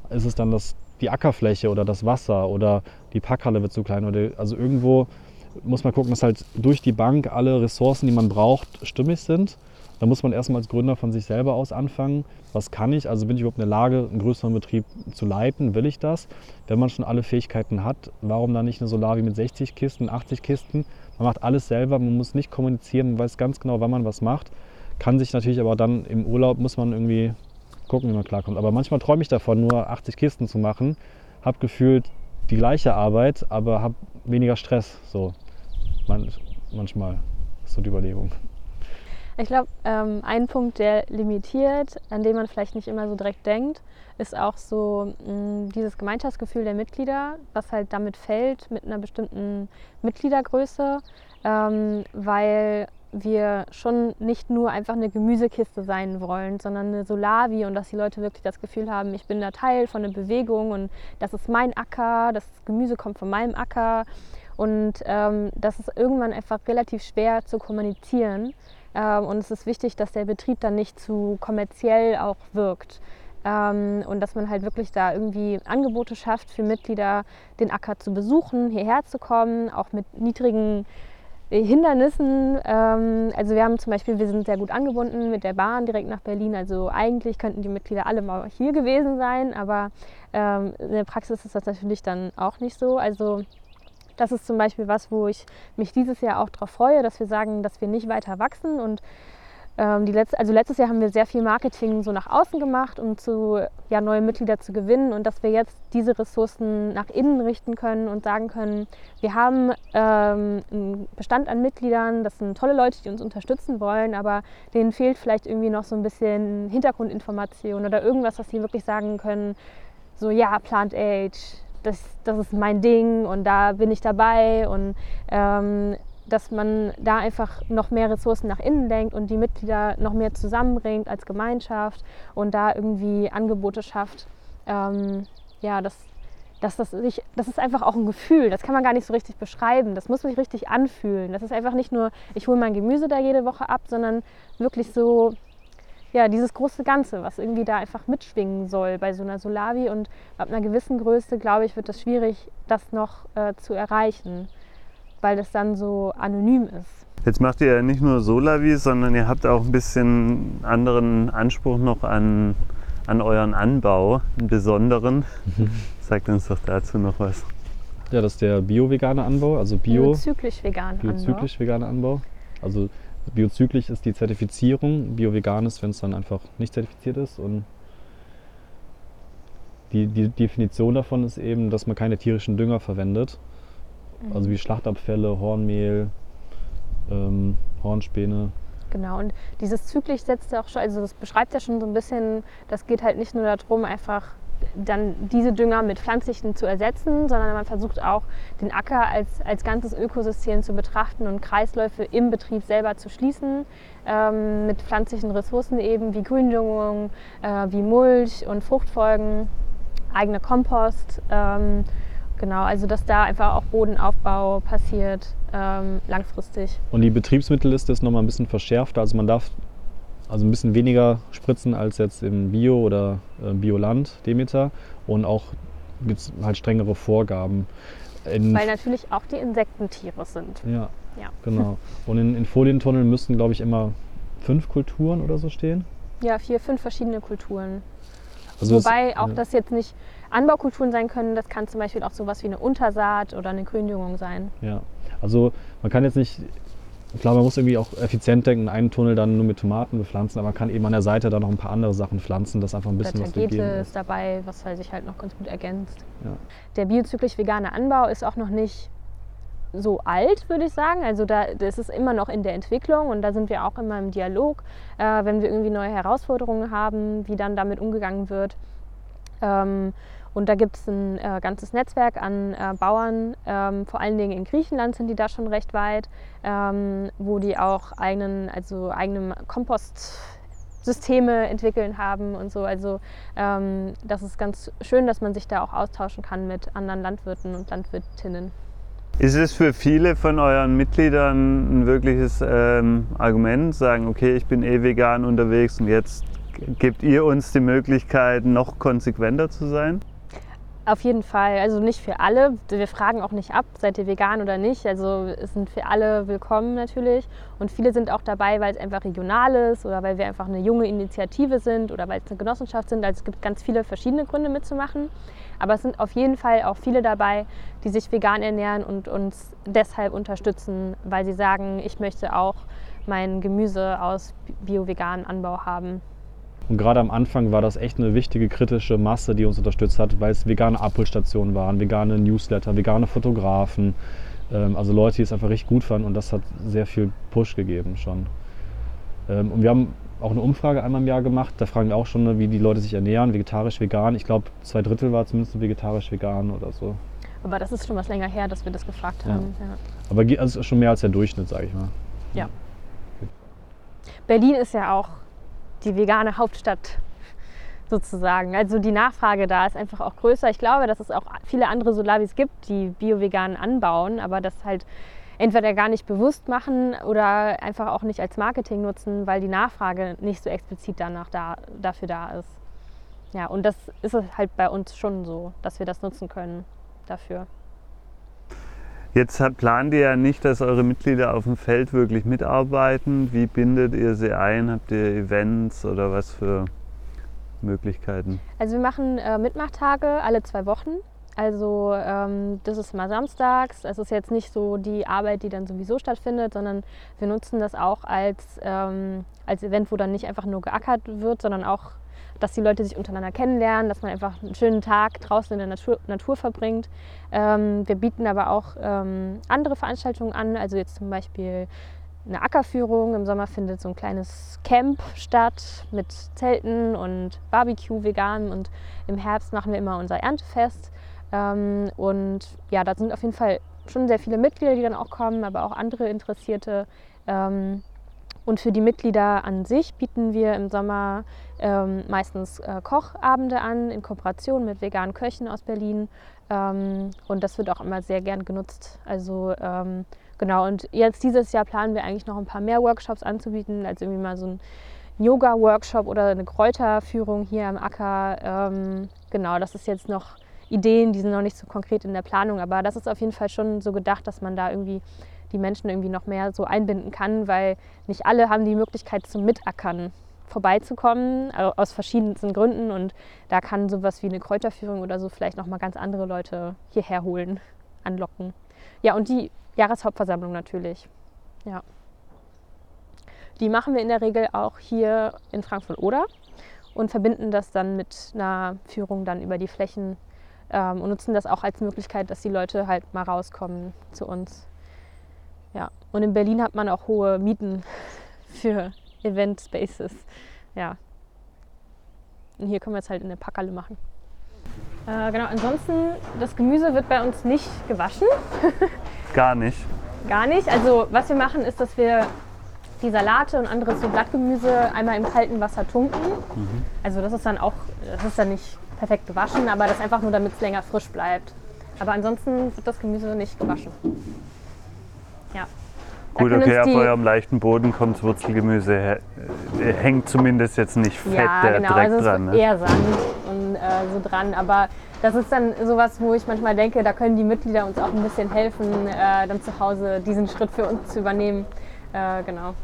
ist es dann das, die Ackerfläche oder das Wasser oder die Packhalle wird zu klein. Oder, also irgendwo muss man gucken, dass halt durch die Bank alle Ressourcen, die man braucht, stimmig sind. Da muss man erstmal als Gründer von sich selber aus anfangen. Was kann ich? Also bin ich überhaupt in der Lage, einen größeren Betrieb zu leiten? Will ich das? Wenn man schon alle Fähigkeiten hat, warum dann nicht eine Solavi mit 60 Kisten, 80 Kisten? Man macht alles selber, man muss nicht kommunizieren, man weiß ganz genau, wann man was macht. Kann sich natürlich aber dann im Urlaub, muss man irgendwie gucken, wie man klarkommt. Aber manchmal träume ich davon, nur 80 Kisten zu machen. Habe gefühlt die gleiche Arbeit, aber habe weniger Stress. So manchmal ist so die Überlegung. Ich glaube, ähm, ein Punkt, der limitiert, an den man vielleicht nicht immer so direkt denkt, ist auch so mh, mm, dieses Gemeinschaftsgefühl der Mitglieder, was halt damit fällt mit einer bestimmten Mitgliedergröße, ähm, weil wir schon nicht nur einfach eine Gemüsekiste sein wollen, sondern eine Solavi und dass die Leute wirklich das Gefühl haben, ich bin da Teil von einer Bewegung und das ist mein Acker, das Gemüse kommt von meinem Acker. Und ähm, das ist irgendwann einfach relativ schwer zu kommunizieren und es ist wichtig, dass der Betrieb dann nicht zu kommerziell auch wirkt. Ähm, und dass man halt wirklich da irgendwie Angebote schafft für Mitglieder, den Acker zu besuchen, hierher zu kommen, auch mit niedrigen äh, Hindernissen. Ähm, also wir haben zum Beispiel, wir sind sehr gut angebunden mit der Bahn direkt nach Berlin. Also eigentlich könnten die Mitglieder alle mal hier gewesen sein, aber in der Praxis ist das natürlich dann auch nicht so. Also das ist zum Beispiel was, wo ich mich dieses Jahr auch darauf freue, dass wir sagen, dass wir nicht weiter wachsen. Und ähm, die letzte, also letztes Jahr haben wir sehr viel Marketing so nach außen gemacht, um zu, ja, neue Mitglieder zu gewinnen und dass wir jetzt diese Ressourcen nach innen richten können und sagen können, wir haben ähm, einen Bestand an Mitgliedern, das sind tolle Leute, die uns unterstützen wollen, aber denen fehlt vielleicht irgendwie noch so ein bisschen Hintergrundinformation oder irgendwas, was sie wirklich sagen können, so ja, Plant Age, das, das ist mein Ding und da bin ich dabei und ähm, dass man da einfach noch mehr Ressourcen nach innen denkt und die Mitglieder noch mehr zusammenbringt als Gemeinschaft und da irgendwie Angebote schafft. Ähm, ja, das, dass das, sich, das ist einfach auch ein Gefühl, das kann man gar nicht so richtig beschreiben, das muss sich richtig anfühlen. Das ist einfach nicht nur, ich hole mein Gemüse da jede Woche ab, sondern wirklich so, ja, dieses große Ganze, was irgendwie da einfach mitschwingen soll bei so einer Solavi. Und ab einer gewissen Größe, glaube ich, wird es schwierig, das noch äh, zu erreichen, weil das dann so anonym ist. Jetzt macht ihr ja nicht nur Solavi, sondern ihr habt auch ein bisschen anderen Anspruch noch an, an euren Anbau, einen besonderen. Mhm. Sagt uns doch dazu noch was. Ja, das ist der bio-vegane Anbau, also Bio. Biozyklisch vegane Anbau. Biozyklisch vegane Anbau. Also Biozyklisch ist die Zertifizierung, biovegan ist, wenn es dann einfach nicht zertifiziert ist. Und die, die Definition davon ist eben, dass man keine tierischen Dünger verwendet. Mhm. Also wie Schlachtabfälle, Hornmehl, ähm, Hornspäne. Genau, und dieses zyklisch setzt ja auch schon, also das beschreibt ja schon so ein bisschen, das geht halt nicht nur darum, einfach dann diese Dünger mit pflanzlichen zu ersetzen, sondern man versucht auch den Acker als, als ganzes Ökosystem zu betrachten und Kreisläufe im Betrieb selber zu schließen ähm, mit pflanzlichen Ressourcen eben wie Gründüngung, äh, wie Mulch und Fruchtfolgen, eigener Kompost. Ähm, genau, also dass da einfach auch Bodenaufbau passiert ähm, langfristig. Und die Betriebsmittelliste ist nochmal ein bisschen verschärfter. Also man darf also ein bisschen weniger spritzen als jetzt im Bio- oder äh, Bioland Demeter. Und auch gibt es halt strengere Vorgaben. In Weil natürlich auch die Insektentiere sind. Ja. Ja. Genau. Und in, in Folientunneln müssten, glaube ich, immer fünf Kulturen oder so stehen. Ja, vier, fünf verschiedene Kulturen. Also das- Wobei auch ja. das jetzt nicht Anbaukulturen sein können. Das kann zum Beispiel auch sowas wie eine Untersaat oder eine Gründüngung sein. Ja, also man kann jetzt nicht, klar, man muss irgendwie auch effizient denken, einen Tunnel dann nur mit Tomaten bepflanzen, aber man kann eben an der Seite dann noch ein paar andere Sachen pflanzen, das einfach ein bisschen was gegeben ist. ist dabei, was halt sich halt noch ganz gut ergänzt. Ja. Der biozyklisch vegane Anbau ist auch noch nicht so alt, würde ich sagen. Also da, das ist immer noch in der Entwicklung und da sind wir auch immer im Dialog, äh, wenn wir irgendwie neue Herausforderungen haben, wie dann damit umgegangen wird. Ähm, und da gibt es ein äh, ganzes Netzwerk an äh, Bauern, ähm, vor allen Dingen in Griechenland sind die da schon recht weit, ähm, wo die auch eigenen, also eigene Kompostsysteme entwickeln haben und so. Also ähm, das ist ganz schön, dass man sich da auch austauschen kann mit anderen Landwirten und Landwirtinnen. Ist es für viele von euren Mitgliedern ein wirkliches ähm, Argument, sagen, okay, ich bin eh vegan unterwegs und jetzt gebt ihr uns die Möglichkeit, noch konsequenter zu sein? Auf jeden Fall, also nicht für alle. Wir fragen auch nicht ab, seid ihr vegan oder nicht. Also es sind für alle willkommen natürlich. Und viele sind auch dabei, weil es einfach regional ist oder weil wir einfach eine junge Initiative sind oder weil es eine Genossenschaft sind. Also es gibt ganz viele verschiedene Gründe mitzumachen. Aber es sind auf jeden Fall auch viele dabei, die sich vegan ernähren und uns deshalb unterstützen, weil sie sagen, ich möchte auch mein Gemüse aus bio-veganen Anbau haben. Und gerade am Anfang war das echt eine wichtige kritische Masse, die uns unterstützt hat, weil es vegane Abholstationen waren, vegane Newsletter, vegane Fotografen, ähm, also Leute, die es einfach richtig gut fanden und das hat sehr viel Push gegeben schon. Ähm, und wir haben auch eine Umfrage einmal im Jahr gemacht, da fragen wir auch schon, ne, wie die Leute sich ernähren, vegetarisch, vegan. Ich glaube, zwei Drittel war zumindest vegetarisch, vegan oder so. Aber das ist schon was länger her, dass wir das gefragt Ja. haben. Ja. Aber ge- also es ist schon mehr als der Durchschnitt, sage ich mal. Berlin ist ja auch die vegane Hauptstadt sozusagen. Also die Nachfrage da ist einfach auch größer. Ich glaube, dass es auch viele andere Solavis gibt, die bio-vegan anbauen, aber das halt entweder gar nicht bewusst machen oder einfach auch nicht als Marketing nutzen, weil die Nachfrage nicht so explizit danach da, dafür da ist. Ja, und das ist halt bei uns schon so, dass wir das nutzen können dafür. Jetzt plant ihr ja nicht, dass eure Mitglieder auf dem Feld wirklich mitarbeiten. Wie bindet ihr sie ein? Habt ihr Events oder was für Möglichkeiten? Also wir machen äh, Mitmachtage alle zwei Wochen. Also ähm, das ist mal samstags. Es ist jetzt nicht so die Arbeit, die dann sowieso stattfindet, sondern wir nutzen das auch als, ähm, als Event, wo dann nicht einfach nur geackert wird, sondern auch, dass die Leute sich untereinander kennenlernen, dass man einfach einen schönen Tag draußen in der Natur, Natur verbringt. Ähm, wir bieten aber auch ähm, andere Veranstaltungen an, also jetzt zum Beispiel eine Ackerführung. Im Sommer findet so ein kleines Camp statt mit Zelten und Barbecue vegan und im Herbst machen wir immer unser Erntefest. Ähm, und ja, da sind auf jeden Fall schon sehr viele Mitglieder, die dann auch kommen, aber auch andere Interessierte. Ähm, und für die Mitglieder an sich bieten wir im Sommer ähm, meistens äh, Kochabende an in Kooperation mit veganen Köchen aus Berlin. Ähm, und das wird auch immer sehr gern genutzt. Also ähm, genau, und jetzt dieses Jahr planen wir eigentlich noch ein paar mehr Workshops anzubieten, also irgendwie mal so ein Yoga-Workshop oder eine Kräuterführung hier am Acker. Ähm, genau, das ist jetzt noch Ideen, die sind noch nicht so konkret in der Planung, aber das ist auf jeden Fall schon so gedacht, dass man da irgendwie die Menschen irgendwie noch mehr so einbinden kann, weil nicht alle haben die Möglichkeit zum Mitackern vorbeizukommen, also aus verschiedensten Gründen und da kann sowas wie eine Kräuterführung oder so vielleicht noch mal ganz andere Leute hierher holen, anlocken. Ja, und die Jahreshauptversammlung natürlich. Ja. Die machen wir in der Regel auch hier in Frankfurt-Oder und verbinden das dann mit einer Führung dann über die Flächen ähm, und nutzen das auch als Möglichkeit, dass die Leute halt mal rauskommen zu uns. Ja, und in Berlin hat man auch hohe Mieten für Event Spaces. Ja. Und hier können wir jetzt halt in der Packerle machen. Äh, genau, ansonsten, das Gemüse wird bei uns nicht gewaschen. Gar nicht. Gar nicht. Also was wir machen, ist, dass wir die Salate und anderes so Blattgemüse einmal im kalten Wasser tunken. Also das ist dann auch, das ist dann nicht perfekt gewaschen, aber das einfach nur, damit es länger frisch bleibt. Aber ansonsten wird das Gemüse nicht gewaschen. Ja. Gut, okay, auf eurem leichten Boden kommt Wurzelgemüse. her- äh, Hängt zumindest jetzt nicht fett Ja, der genau. Dreck Also dran. ist Ne? eher Sand und äh, so dran. Aber das ist dann sowas, wo ich manchmal denke, da können die Mitglieder uns auch ein bisschen helfen, äh, dann zu Hause diesen Schritt für uns zu übernehmen. Äh, genau.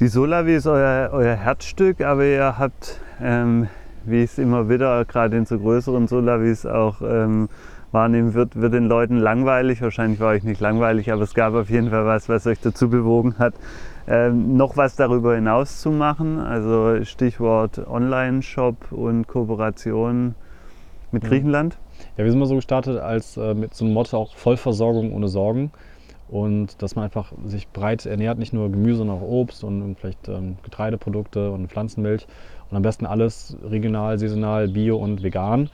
Die Solavi ist euer, euer Herzstück, aber ihr habt, ähm, wie es immer wieder gerade in so größeren Solavis auch ähm, wahrnehmen wird, wird den Leuten langweilig. Wahrscheinlich war euch nicht langweilig, aber es gab auf jeden Fall was, was euch dazu bewogen hat, ähm, noch was darüber hinaus zu machen. Also Stichwort Online-Shop und Kooperation mit Mhm. Griechenland. Ja, wir sind mal so gestartet als äh, mit so einem Motto auch Vollversorgung ohne Sorgen. Und dass man einfach sich breit ernährt, nicht nur Gemüse, sondern auch Obst und vielleicht ähm, Getreideprodukte und Pflanzenmilch. Und am besten alles regional, saisonal, bio und vegan.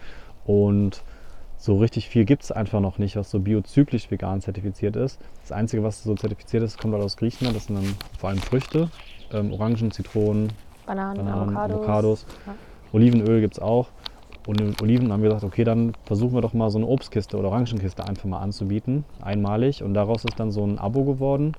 Und so richtig viel gibt es einfach noch nicht, was so biozyklisch vegan zertifiziert ist. Das Einzige, was so zertifiziert ist, kommt halt aus Griechenland. Das sind dann vor allem Früchte, ähm, Orangen, Zitronen, Bananen, Bananen, Avocados. Avocados. Ja. Olivenöl gibt es auch. Und in Oliven haben wir gesagt, okay, dann versuchen wir doch mal so eine Obstkiste oder Orangenkiste einfach mal anzubieten, einmalig. Und daraus ist dann so ein Abo geworden,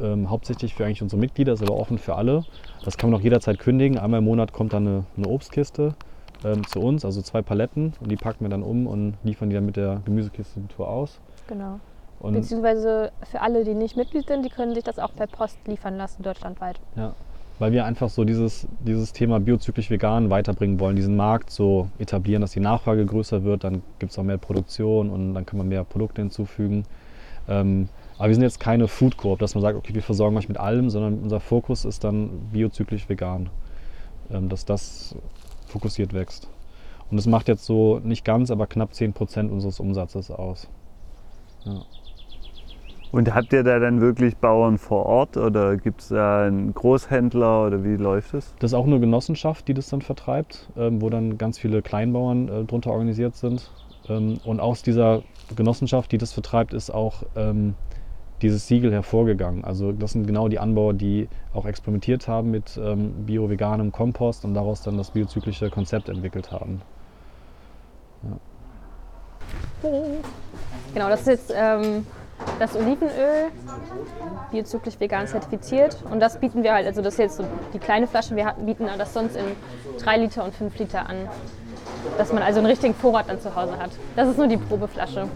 ähm, hauptsächlich für eigentlich unsere Mitglieder, ist aber offen für alle. Das kann man auch jederzeit kündigen. Einmal im Monat kommt dann eine, eine Obstkiste ähm, zu uns, also zwei Paletten. Und die packen wir dann um und liefern die dann mit der Gemüsekiste die Tour aus. Genau. Und Beziehungsweise für alle, die nicht Mitglied sind, die können sich das auch per Post liefern lassen, deutschlandweit. Ja, weil wir einfach so dieses, dieses Thema biozyklisch vegan weiterbringen wollen, diesen Markt so etablieren, dass die Nachfrage größer wird, dann gibt es auch mehr Produktion und dann kann man mehr Produkte hinzufügen. Ähm, aber wir sind jetzt keine Food Coop, dass man sagt, okay, wir versorgen euch mit allem, sondern unser Fokus ist dann biozyklisch vegan, ähm, dass das fokussiert wächst. Und das macht jetzt so nicht ganz, aber knapp 10% unseres Umsatzes aus. Ja. Und habt ihr da dann wirklich Bauern vor Ort oder gibt es da einen Großhändler oder wie läuft es? Das ist auch eine Genossenschaft, die das dann vertreibt, ähm, wo dann ganz viele Kleinbauern äh, drunter organisiert sind. Ähm, und aus dieser Genossenschaft, die das vertreibt, ist auch ähm, dieses Siegel hervorgegangen. Also das sind genau die Anbauer, die auch experimentiert haben mit ähm, bio-veganem Kompost und daraus dann das biozyklische Konzept entwickelt haben. Genau, das ist jetzt ähm, das Olivenöl, biozyklisch vegan zertifiziert. Und das bieten wir halt, also das ist jetzt so die kleine Flasche, wir bieten das sonst in 3 Liter und 5 Liter an. Dass man also einen richtigen Vorrat dann zu Hause hat. Das ist nur die Probeflasche.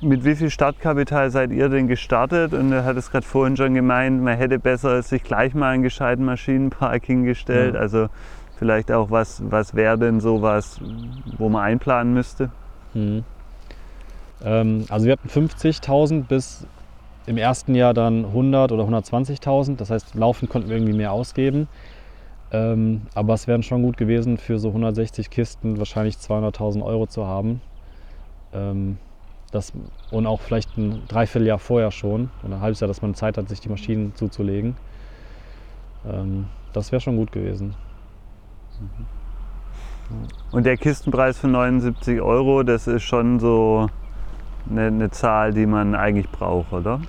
Mit wie viel Startkapital seid ihr denn gestartet? Und er hat es gerade vorhin schon gemeint, man hätte besser sich gleich mal einen gescheiten Maschinenpark hingestellt. Ja. Also vielleicht auch was, was wäre denn sowas, wo man einplanen müsste? Mhm. Ähm, also wir hatten 50.000 bis im ersten Jahr dann 100 oder 120.000. Das heißt, laufend konnten wir irgendwie mehr ausgeben. Ähm, aber es wären schon gut gewesen, für so 160 Kisten wahrscheinlich 200.000 Euro zu haben. Ähm, das, und auch vielleicht ein Dreivierteljahr vorher schon oder ein halbes Jahr, dass man Zeit hat, sich die Maschinen zuzulegen. Ähm, das wäre schon gut gewesen. Und der Kistenpreis von 79 Euro, das ist schon so eine, eine Zahl, die man eigentlich braucht, oder?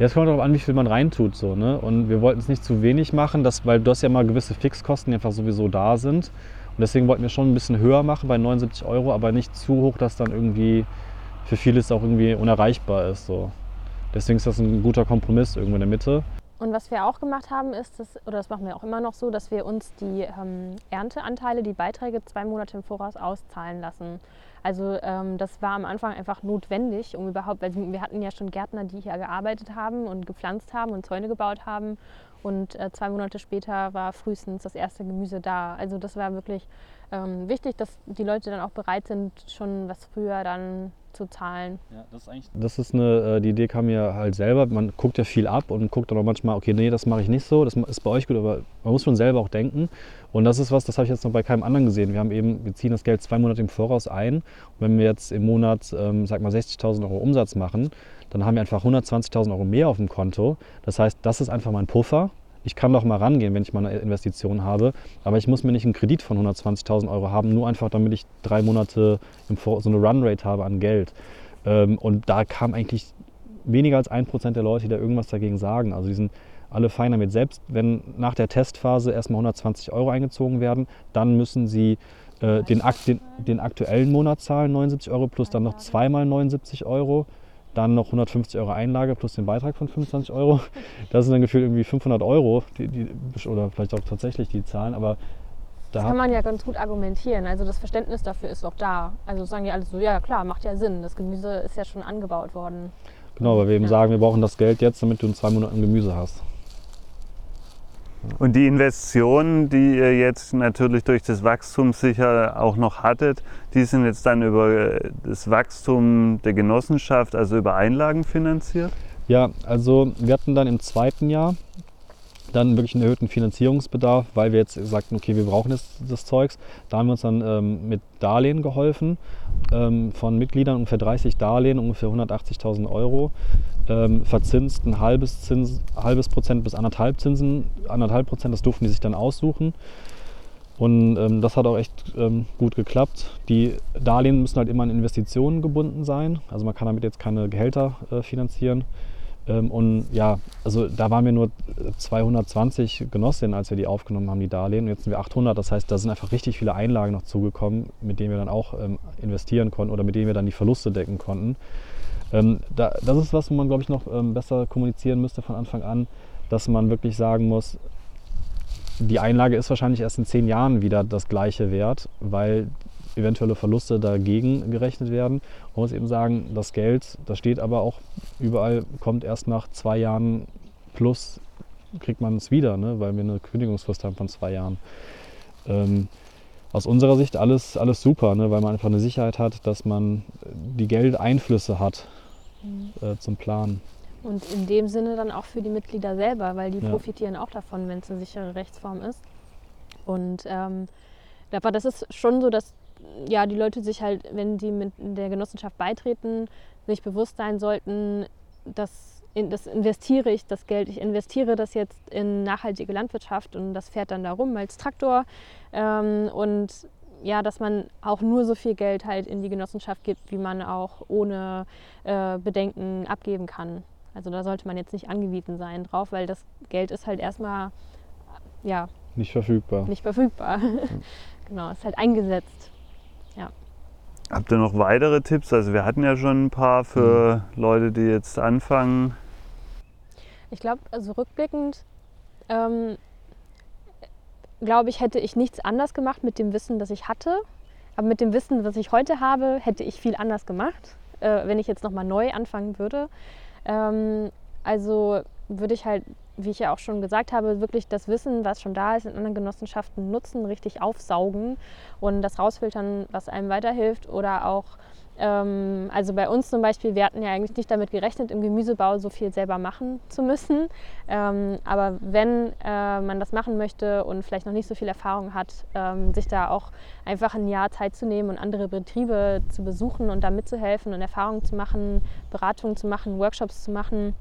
Ja, es kommt darauf an, wie viel man reintut. So, ne? Und wir wollten es nicht zu wenig machen, dass, weil du hast ja mal gewisse Fixkosten, die einfach sowieso da sind. Und deswegen wollten wir schon ein bisschen höher machen bei 79 Euro, aber nicht zu hoch, dass dann irgendwie für vieles auch irgendwie unerreichbar ist. So. Deswegen ist das ein guter Kompromiss irgendwo in der Mitte. Und was wir auch gemacht haben, ist, dass, oder das machen wir auch immer noch so, dass wir uns die ähm, Ernteanteile, die Beiträge zwei Monate im Voraus auszahlen lassen. Also ähm, das war am Anfang einfach notwendig, um überhaupt, weil wir hatten ja schon Gärtner, die hier gearbeitet haben und gepflanzt haben und Zäune gebaut haben. Und äh, zwei Monate später war frühestens das erste Gemüse da. Also das war wirklich ähm, wichtig, dass die Leute dann auch bereit sind, schon was früher dann zu zahlen. Das ist eine, äh, die Idee kam mir halt selber. Man guckt ja viel ab und guckt dann auch manchmal, okay, nee, das mache ich nicht so, das ist bei euch gut, aber man muss schon selber auch denken. Und das ist was, das habe ich jetzt noch bei keinem anderen gesehen. Wir haben eben, wir ziehen das Geld zwei Monate im Voraus ein. Und wenn wir jetzt im Monat, ähm, sag mal, 60.000 Euro Umsatz machen, dann haben wir einfach 120.000 Euro mehr auf dem Konto. Das heißt, das ist einfach mein Puffer. Ich kann doch mal rangehen, wenn ich mal eine Investition habe, aber ich muss mir nicht einen Kredit von 120.000 Euro haben, nur einfach, damit ich drei Monate so eine Runrate habe an Geld. Ähm, und da kam eigentlich weniger als ein Prozent der Leute, die da irgendwas dagegen sagen. Also die sind alle fein damit. Selbst wenn nach der Testphase erstmal 120 Euro eingezogen werden, dann müssen sie äh, den, den, den aktuellen Monat zahlen, 79 Euro, plus dann noch zweimal 79 Euro dann noch 150 Euro Einlage plus den Beitrag von 25 Euro. Das sind dann gefühlt irgendwie 500 Euro die, die, oder vielleicht auch tatsächlich die Zahlen. Aber das kann man ja ganz gut argumentieren. Also das Verständnis dafür ist auch da. Also sagen die alle so, ja klar, macht ja Sinn. Das Gemüse ist ja schon angebaut worden. Genau, weil wir eben ja. sagen, wir brauchen das Geld jetzt, damit du in zwei Monaten Gemüse hast. Und die Investitionen, die ihr jetzt natürlich durch das Wachstum sicher auch noch hattet, die sind jetzt dann über das Wachstum der Genossenschaft, also über Einlagen finanziert? Ja, also wir hatten dann im zweiten Jahr dann wirklich einen erhöhten Finanzierungsbedarf, weil wir jetzt sagten, okay, wir brauchen das, das Zeugs. Da haben wir uns dann ähm, mit Darlehen geholfen, ähm, von Mitgliedern ungefähr 30 Darlehen, ungefähr 180.000 Euro, ähm, verzinst ein halbes, Zins, halbes Prozent bis anderthalb Zinsen, anderthalb Prozent, das durften die sich dann aussuchen. Und ähm, das hat auch echt ähm, gut geklappt. Die Darlehen müssen halt immer an Investitionen gebunden sein. Also man kann damit jetzt keine Gehälter äh, finanzieren. Ähm, und ja, also da waren wir nur 220 Genossinnen, als wir die aufgenommen haben, die Darlehen. Und jetzt sind wir 800. Das heißt, da sind einfach richtig viele Einlagen noch zugekommen, mit denen wir dann auch ähm, investieren konnten oder mit denen wir dann die Verluste decken konnten. Ähm, da, das ist was, wo man, glaube ich, noch besser kommunizieren müsste von Anfang an, dass man wirklich sagen muss, die Einlage ist wahrscheinlich erst in zehn Jahren wieder das gleiche Wert, weil eventuelle Verluste dagegen gerechnet werden. Man muss eben sagen, das Geld, das steht aber auch überall, kommt erst nach zwei Jahren plus, kriegt man es wieder, ne? weil wir eine Kündigungsfrist haben von zwei Jahren. Ähm, aus unserer Sicht alles, alles super, ne? weil man einfach eine Sicherheit hat, dass man die Geldeinflüsse hat mhm. äh, zum Planen. Und in dem Sinne dann auch für die Mitglieder selber, weil die ja. profitieren auch davon, wenn es eine sichere Rechtsform ist. Und ähm, aber das ist schon so, dass ja, die Leute sich halt, wenn die mit der Genossenschaft beitreten, sich bewusst sein sollten, dass in, das investiere ich das Geld, ich investiere das jetzt in nachhaltige Landwirtschaft und das fährt dann darum als Traktor. Ähm, und ja, dass man auch nur so viel Geld halt in die Genossenschaft gibt, wie man auch ohne äh, Bedenken abgeben kann. Also da sollte man jetzt nicht angewiesen sein drauf, weil das Geld ist halt erstmal ja nicht verfügbar. Nicht verfügbar. Genau, ist halt eingesetzt. Ja. Habt ihr noch weitere Tipps? Also wir hatten ja schon ein paar für mhm. Leute, die jetzt anfangen. Ich glaube, also rückblickend ähm, glaube ich, hätte ich nichts anders gemacht mit dem Wissen, das ich hatte. Aber mit dem Wissen, was ich heute habe, hätte ich viel anders gemacht, äh, wenn ich jetzt nochmal neu anfangen würde. Ähm, also würde ich halt, wie ich ja auch schon gesagt habe, wirklich das Wissen, was schon da ist, in anderen Genossenschaften nutzen, richtig aufsaugen und das rausfiltern, was einem weiterhilft oder auch ähm, also bei uns zum Beispiel, wir hatten ja eigentlich nicht damit gerechnet, im Gemüsebau so viel selber machen zu müssen. Ähm, aber wenn äh, man das machen möchte und vielleicht noch nicht so viel Erfahrung hat, ähm, sich da auch einfach ein Jahr Zeit zu nehmen und andere Betriebe zu besuchen und da mitzuhelfen und Erfahrungen zu machen, Beratungen zu machen, Workshops zu machen.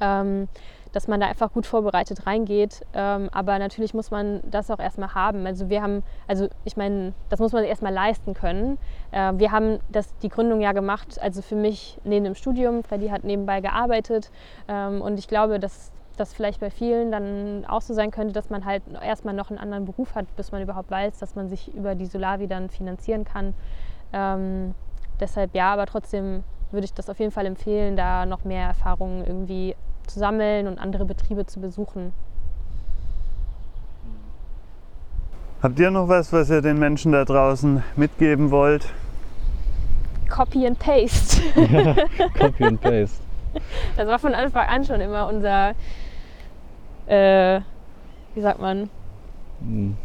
Ähm, dass man da einfach gut vorbereitet reingeht. Ähm, aber natürlich muss man das auch erstmal haben. Also wir haben, also ich meine, das muss man erstmal leisten können. Äh, wir haben das, die Gründung ja gemacht, also für mich neben dem Studium. Freddy hat nebenbei gearbeitet ähm, und ich glaube, dass das vielleicht bei vielen dann auch so sein könnte, dass man halt erstmal noch einen anderen Beruf hat, bis man überhaupt weiß, dass man sich über die Solavi dann finanzieren kann. Ähm, deshalb ja, aber trotzdem würde ich das auf jeden Fall empfehlen, da noch mehr Erfahrungen irgendwie zu sammeln und andere Betriebe zu besuchen. Habt ihr noch was, was ihr den Menschen da draußen mitgeben wollt? Copy and Paste. Copy and Paste. Das war von Anfang an schon immer unser, äh, wie sagt man? Hm.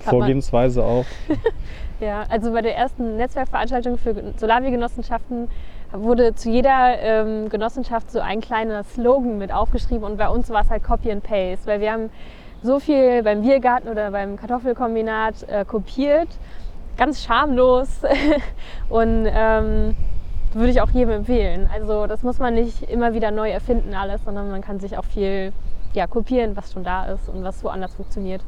Vorgehensweise auch. ja, also bei der ersten Netzwerkveranstaltung für Solavi-Genossenschaften wurde zu jeder ähm, Genossenschaft so ein kleiner Slogan mit aufgeschrieben und bei uns war es halt Copy and Paste, weil wir haben so viel beim Biergarten oder beim Kartoffelkombinat äh, kopiert, ganz schamlos und ähm, würde ich auch jedem empfehlen. Also das muss man nicht immer wieder neu erfinden alles, sondern man kann sich auch viel ja, kopieren, was schon da ist und was woanders funktioniert.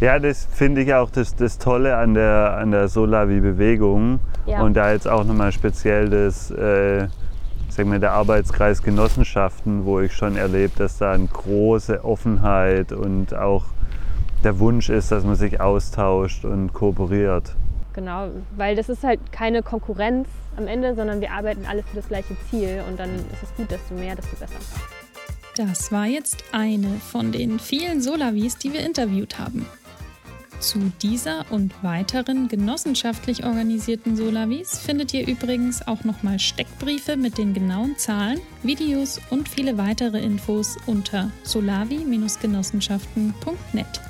Ja, das finde ich auch das, das Tolle an der, an der Solavi-Bewegung. Ja. Und da jetzt auch nochmal speziell das, äh, sag mal, der Arbeitskreis Genossenschaften, wo ich schon erlebe, dass da eine große Offenheit und auch der Wunsch ist, dass man sich austauscht und kooperiert. Genau, weil das ist halt keine Konkurrenz am Ende, sondern wir arbeiten alle für das gleiche Ziel und dann ist es gut, desto mehr, desto besser. Das war jetzt eine von den vielen Solavis, die wir interviewt haben. Zu dieser und weiteren genossenschaftlich organisierten Solavis findet ihr übrigens auch nochmal Steckbriefe mit den genauen Zahlen, Videos und viele weitere Infos unter solavi-genossenschaften.net.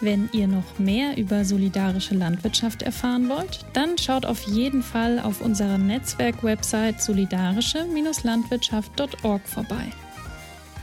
Wenn ihr noch mehr über solidarische Landwirtschaft erfahren wollt, dann schaut auf jeden Fall auf unserer Netzwerk-Website solidarische-landwirtschaft.org vorbei.